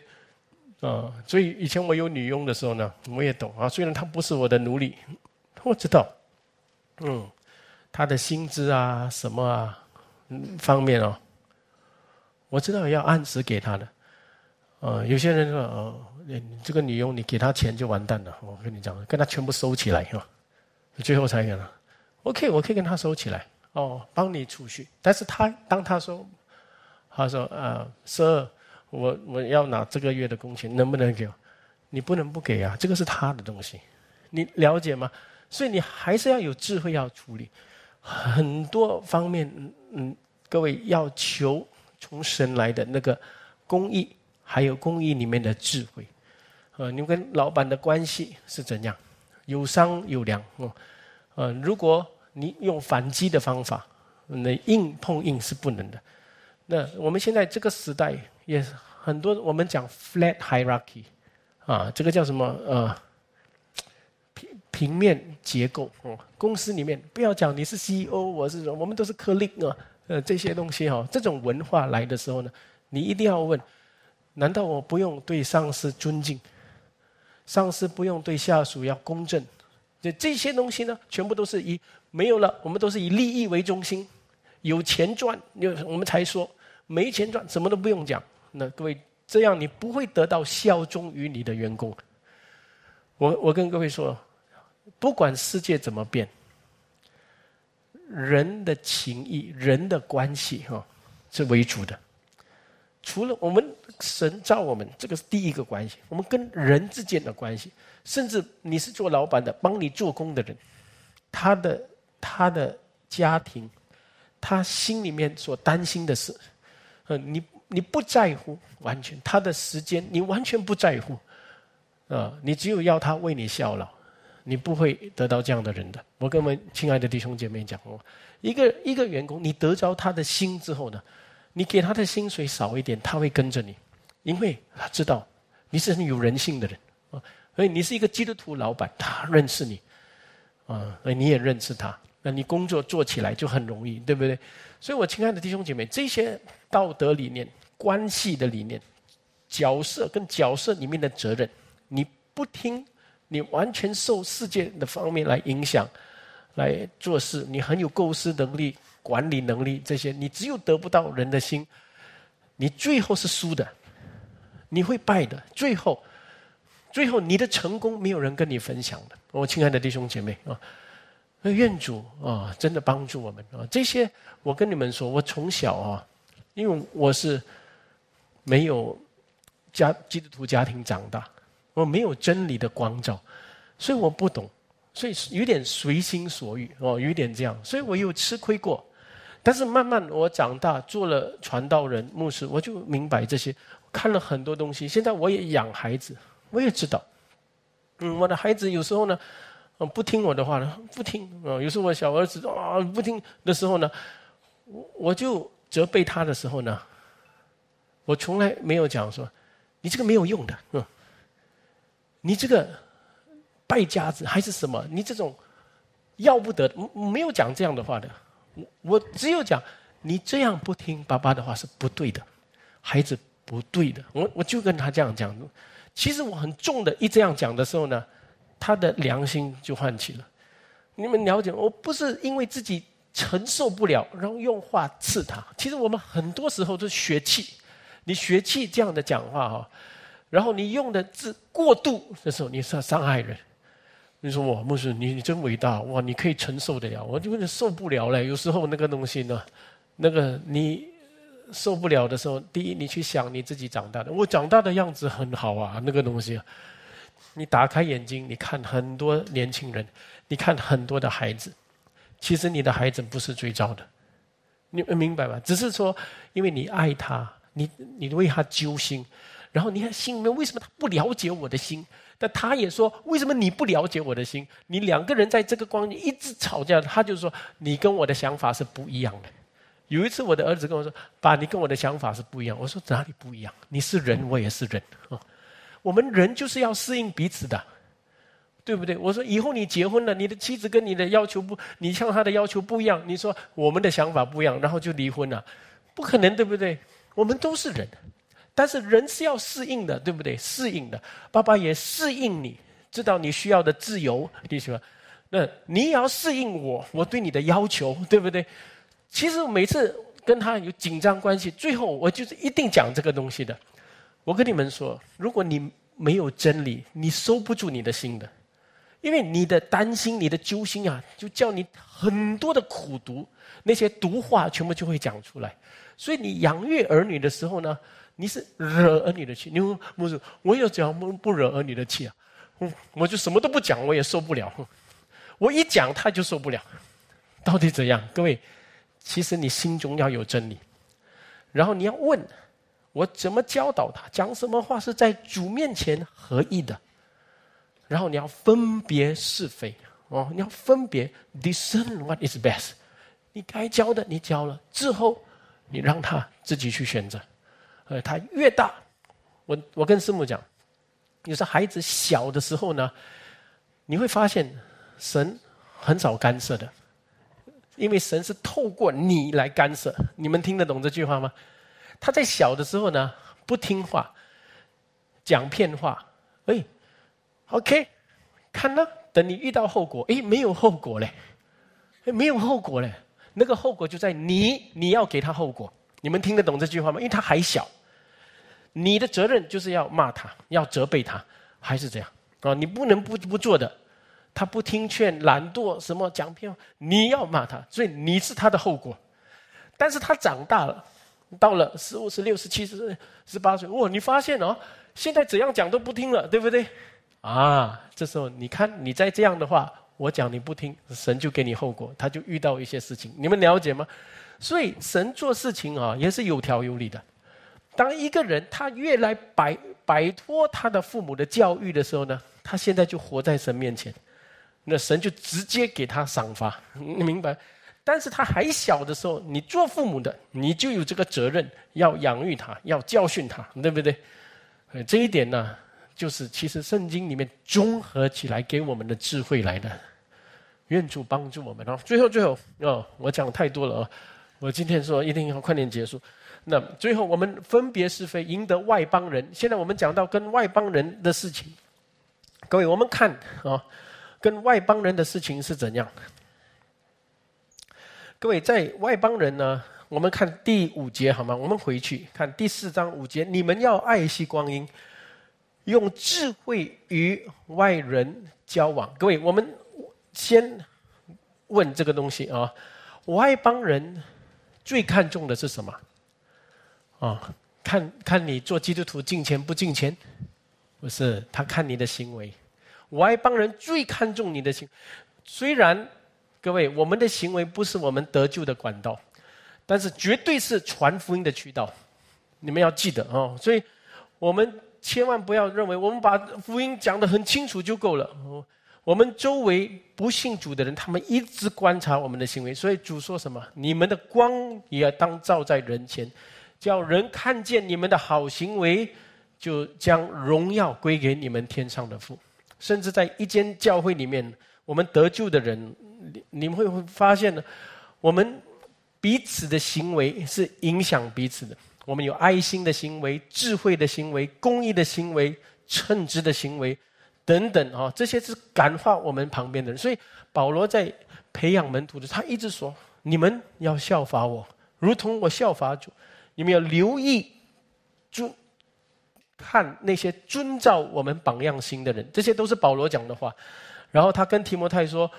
Speaker 1: 啊，所以以前我有女佣的时候呢，我也懂啊。虽然她不是我的奴隶，我知道，嗯，她的薪资啊，什么啊方面哦，我知道要按时给她的。呃，有些人说，呃，你这个女佣，你给她钱就完蛋了。我跟你讲，跟她全部收起来哈。最后才给他，OK，我可以跟她收起来哦，帮你储蓄。但是她当她说，她说呃，十二，我我要拿这个月的工钱，能不能给我？你不能不给啊，这个是他的东西，你了解吗？所以你还是要有智慧要处理很多方面。嗯嗯，各位要求从神来的那个公益，还有公益里面的智慧。呃，你们跟老板的关系是怎样？有商有量，哦，呃，如果你用反击的方法，那硬碰硬是不能的。那我们现在这个时代也是很多，我们讲 flat hierarchy，啊，这个叫什么？呃，平平面结构。哦，公司里面不要讲你是 CEO，我是，我们都是 colleague 啊，呃，这些东西哈，这种文化来的时候呢，你一定要问：难道我不用对上司尊敬？上司不用对下属要公正，这这些东西呢，全部都是以没有了，我们都是以利益为中心，有钱赚，有我们才说没钱赚，什么都不用讲。那各位，这样你不会得到效忠于你的员工。我我跟各位说，不管世界怎么变，人的情谊、人的关系，哈，是为主的。除了我们神造我们，这个是第一个关系。我们跟人之间的关系，甚至你是做老板的，帮你做工的人，他的他的家庭，他心里面所担心的事，呃，你你不在乎，完全他的时间你完全不在乎，啊，你只有要他为你效劳，你不会得到这样的人的。我跟我们亲爱的弟兄姐妹讲过，一个一个员工，你得着他的心之后呢？你给他的薪水少一点，他会跟着你，因为他知道你是很有人性的人啊。所以你是一个基督徒老板，他认识你啊，你也认识他，那你工作做起来就很容易，对不对？所以我亲爱的弟兄姐妹，这些道德理念、关系的理念、角色跟角色里面的责任，你不听，你完全受世界的方面来影响来做事，你很有构思能力。管理能力这些，你只有得不到人的心，你最后是输的，你会败的。最后，最后你的成功没有人跟你分享的。我亲爱的弟兄姐妹啊，那愿主啊，真的帮助我们啊！这些我跟你们说，我从小啊，因为我是没有家基督徒家庭长大，我没有真理的光照，所以我不懂，所以有点随心所欲哦，有点这样，所以我有吃亏过。但是慢慢我长大做了传道人牧师，我就明白这些，看了很多东西。现在我也养孩子，我也知道，嗯，我的孩子有时候呢，不听我的话呢，不听啊。有时候我小儿子啊不听的时候呢，我我就责备他的时候呢，我从来没有讲说你这个没有用的，嗯，你这个败家子还是什么，你这种要不得，没有讲这样的话的。我我只有讲，你这样不听爸爸的话是不对的，孩子不对的。我我就跟他这样讲。其实我很重的，一这样讲的时候呢，他的良心就唤起了。你们了解，我不是因为自己承受不了，然后用话刺他。其实我们很多时候都学气，你学气这样的讲话哈，然后你用的字过度的时候，你是要伤害人。你说我牧师，你你真伟大哇！你可以承受得了，我就受不了了。有时候那个东西呢，那个你受不了的时候，第一，你去想你自己长大的，我长大的样子很好啊。那个东西，你打开眼睛，你看很多年轻人，你看很多的孩子，其实你的孩子不是最糟的，你们明白吗？只是说，因为你爱他，你你为他揪心，然后你看心里面为什么他不了解我的心？但他也说，为什么你不了解我的心？你两个人在这个光一直吵架，他就说你跟我的想法是不一样的。有一次我的儿子跟我说：“爸，你跟我的想法是不一样。”我说：“哪里不一样？你是人，我也是人啊，我们人就是要适应彼此的。”对不对？我说以后你结婚了，你的妻子跟你的要求不，你像她的要求不一样，你说我们的想法不一样，然后就离婚了，不可能，对不对？我们都是人，但是人是要适应的，对不对？适应的，爸爸也适应你，知道你需要的自由，你喜欢，那你也要适应我，我对你的要求，对不对？其实每次跟他有紧张关系，最后我就是一定讲这个东西的。我跟你们说，如果你没有真理，你收不住你的心的。因为你的担心、你的揪心啊，就叫你很多的苦毒，那些毒话全部就会讲出来。所以你养育儿女的时候呢，你是惹儿女的气。你说不是，我有讲不不惹儿女的气啊？我我就什么都不讲，我也受不了。我一讲他就受不了。到底怎样？各位，其实你心中要有真理，然后你要问我怎么教导他，讲什么话是在主面前合意的。然后你要分别是非哦，你要分别 discern what is best。你该教的你教了之后，你让他自己去选择。呃，他越大，我我跟师母讲，有时孩子小的时候呢，你会发现神很少干涉的，因为神是透过你来干涉。你们听得懂这句话吗？他在小的时候呢，不听话，讲骗话，哎。OK，看呢，等你遇到后果，诶，没有后果嘞，哎没有后果嘞，那个后果就在你，你要给他后果。你们听得懂这句话吗？因为他还小，你的责任就是要骂他，要责备他，还是这样啊？你不能不不做的，他不听劝、懒惰什么讲骗话，你要骂他，所以你是他的后果。但是他长大了，到了十五、十六、十七、十十八岁，哇，你发现哦，现在怎样讲都不听了，对不对？啊，这时候你看，你再这样的话，我讲你不听，神就给你后果，他就遇到一些事情，你们了解吗？所以神做事情啊，也是有条有理的。当一个人他越来摆摆脱他的父母的教育的时候呢，他现在就活在神面前，那神就直接给他赏罚，你明白？但是他还小的时候，你做父母的，你就有这个责任，要养育他，要教训他，对不对？这一点呢？就是其实圣经里面综合起来给我们的智慧来的，愿主帮助我们啊！最后最后哦，我讲太多了啊！我今天说一定要快点结束。那最后我们分别是非，赢得外邦人。现在我们讲到跟外邦人的事情，各位我们看啊，跟外邦人的事情是怎样？各位在外邦人呢，我们看第五节好吗？我们回去看第四章五节，你们要爱惜光阴。用智慧与外人交往，各位，我们先问这个东西啊。外邦人最看重的是什么？啊，看看你做基督徒敬钱不敬钱？不是，他看你的行为。外邦人最看重你的行，虽然各位，我们的行为不是我们得救的管道，但是绝对是传福音的渠道。你们要记得啊，所以我们。千万不要认为我们把福音讲得很清楚就够了。我们周围不信主的人，他们一直观察我们的行为。所以主说什么？你们的光也要当照在人前，叫人看见你们的好行为，就将荣耀归给你们天上的父。甚至在一间教会里面，我们得救的人，你你们会发现呢，我们彼此的行为是影响彼此的。我们有爱心的行为、智慧的行为、公益的行为、称职的行为等等啊，这些是感化我们旁边的人。所以保罗在培养门徒的，他一直说：你们要效法我，如同我效法主。你们要留意尊看那些遵照我们榜样心的人，这些都是保罗讲的话。然后他跟提摩太说。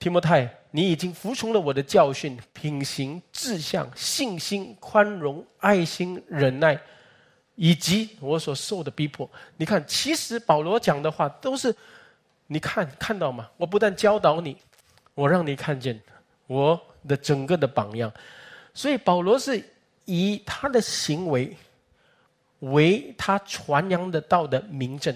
Speaker 1: 提摩太，你已经服从了我的教训，品行、志向、信心、宽容、爱心、忍耐，以及我所受的逼迫。你看，其实保罗讲的话都是，你看看到吗？我不但教导你，我让你看见我的整个的榜样。所以保罗是以他的行为为他传扬的道的明证，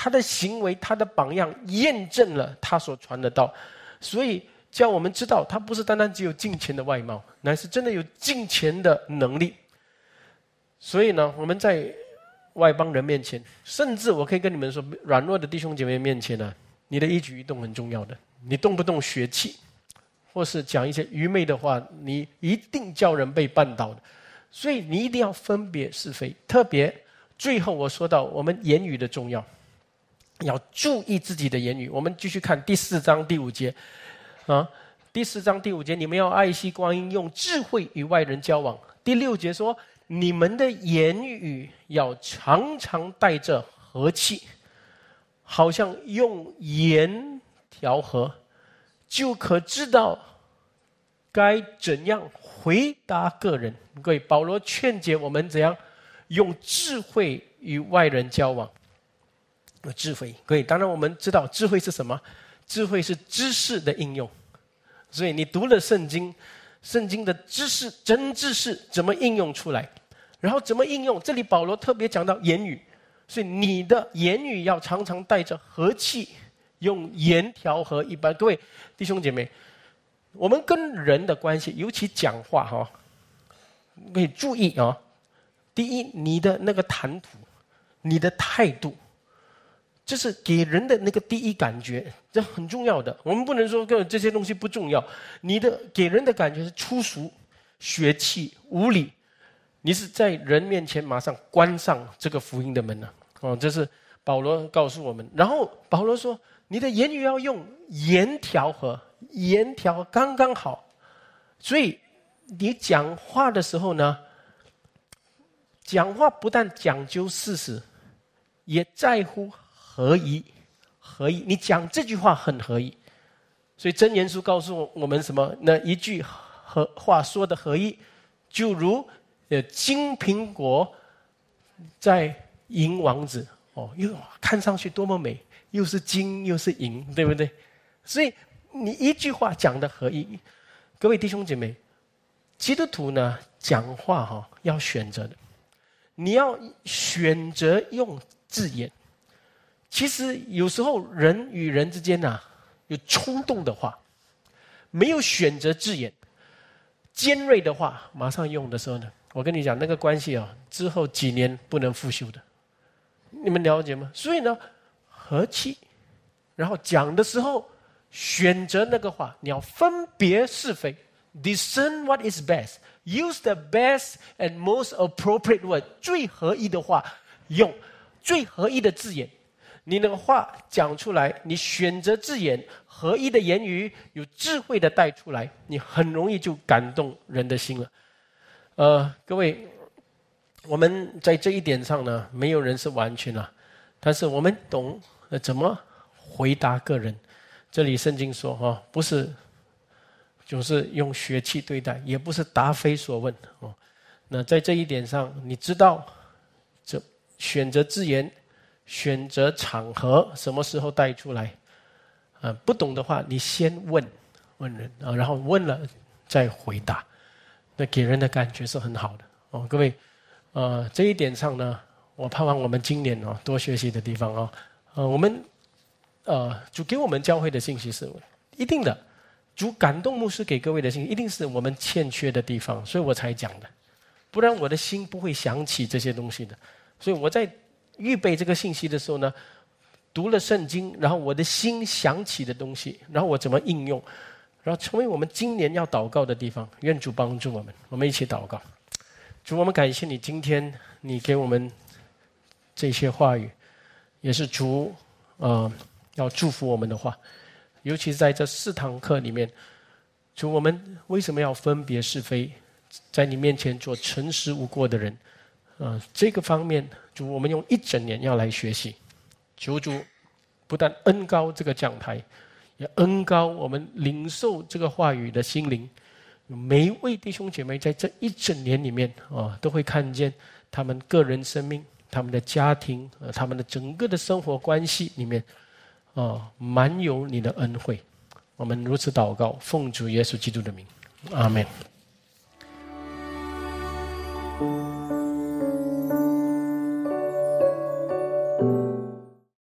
Speaker 1: 他的行为、他的榜样验证了他所传的道，所以叫我们知道，他不是单单只有金钱的外貌，乃是真的有金钱的能力。所以呢，我们在外邦人面前，甚至我可以跟你们说，软弱的弟兄姐妹面前呢，你的一举一动很重要的。你动不动血气，或是讲一些愚昧的话，你一定叫人被绊倒的。所以你一定要分别是非。特别最后我说到我们言语的重要，要注意自己的言语。我们继续看第四章第五节啊，第四章第五节，你们要爱惜光阴，用智慧与外人交往。第六节说，你们的言语要常常带着和气，好像用盐。调和，就可知道该怎样回答个人。各位，保罗劝解我们怎样用智慧与外人交往。有智慧，各位，当然我们知道智慧是什么？智慧是知识的应用。所以你读了圣经，圣经的知识真知识怎么应用出来？然后怎么应用？这里保罗特别讲到言语，所以你的言语要常常带着和气。用言调和一般，各位弟兄姐妹，我们跟人的关系，尤其讲话哈，可以注意啊。第一，你的那个谈吐，你的态度，这是给人的那个第一感觉，这很重要的。我们不能说个这些东西不重要。你的给人的感觉是粗俗、血气、无礼，你是在人面前马上关上这个福音的门呢？哦，这是保罗告诉我们。然后保罗说。你的言语要用盐调和，盐调刚刚好，所以你讲话的时候呢，讲话不但讲究事实，也在乎合一，合一。你讲这句话很合一，所以真言书告诉我我们什么？那一句和话说的合一，就如呃金苹果在银王子哦，又看上去多么美。又是金又是银，对不对？所以你一句话讲的合一，各位弟兄姐妹，基督徒呢讲话哈要选择的，你要选择用字眼。其实有时候人与人之间呐有冲动的话，没有选择字眼，尖锐的话马上用的时候呢，我跟你讲那个关系啊，之后几年不能复修的，你们了解吗？所以呢。和气，然后讲的时候选择那个话，你要分别是非，discern what is best，use the best and most appropriate word，最合意的话用最合意的字眼。你那个话讲出来，你选择字眼合一的言语，有智慧的带出来，你很容易就感动人的心了。呃，各位，我们在这一点上呢，没有人是完全了，但是我们懂。怎么回答个人？这里圣经说哈，不是，就是用血气对待，也不是答非所问哦。那在这一点上，你知道，这选择字眼、选择场合，什么时候带出来？啊，不懂的话，你先问问人啊，然后问了再回答，那给人的感觉是很好的哦。各位，呃，这一点上呢，我盼望我们今年哦多学习的地方哦。呃，我们，呃，主给我们教会的信息是一定的，主感动牧师给各位的信息，一定是我们欠缺的地方，所以我才讲的，不然我的心不会想起这些东西的。所以我在预备这个信息的时候呢，读了圣经，然后我的心想起的东西，然后我怎么应用，然后成为我们今年要祷告的地方。愿主帮助我们，我们一起祷告。主，我们感谢你，今天你给我们这些话语。也是主，呃，要祝福我们的话，尤其在这四堂课里面，主我们为什么要分别是非，在你面前做诚实无过的人，呃，这个方面，主我们用一整年要来学习，求主不但恩高这个讲台，也恩高我们领受这个话语的心灵，每一位弟兄姐妹在这一整年里面啊，都会看见他们个人生命。他们的家庭，呃，他们的整个的生活关系里面，啊，满有你的恩惠。我们如此祷告，奉主耶稣基督的名，阿门。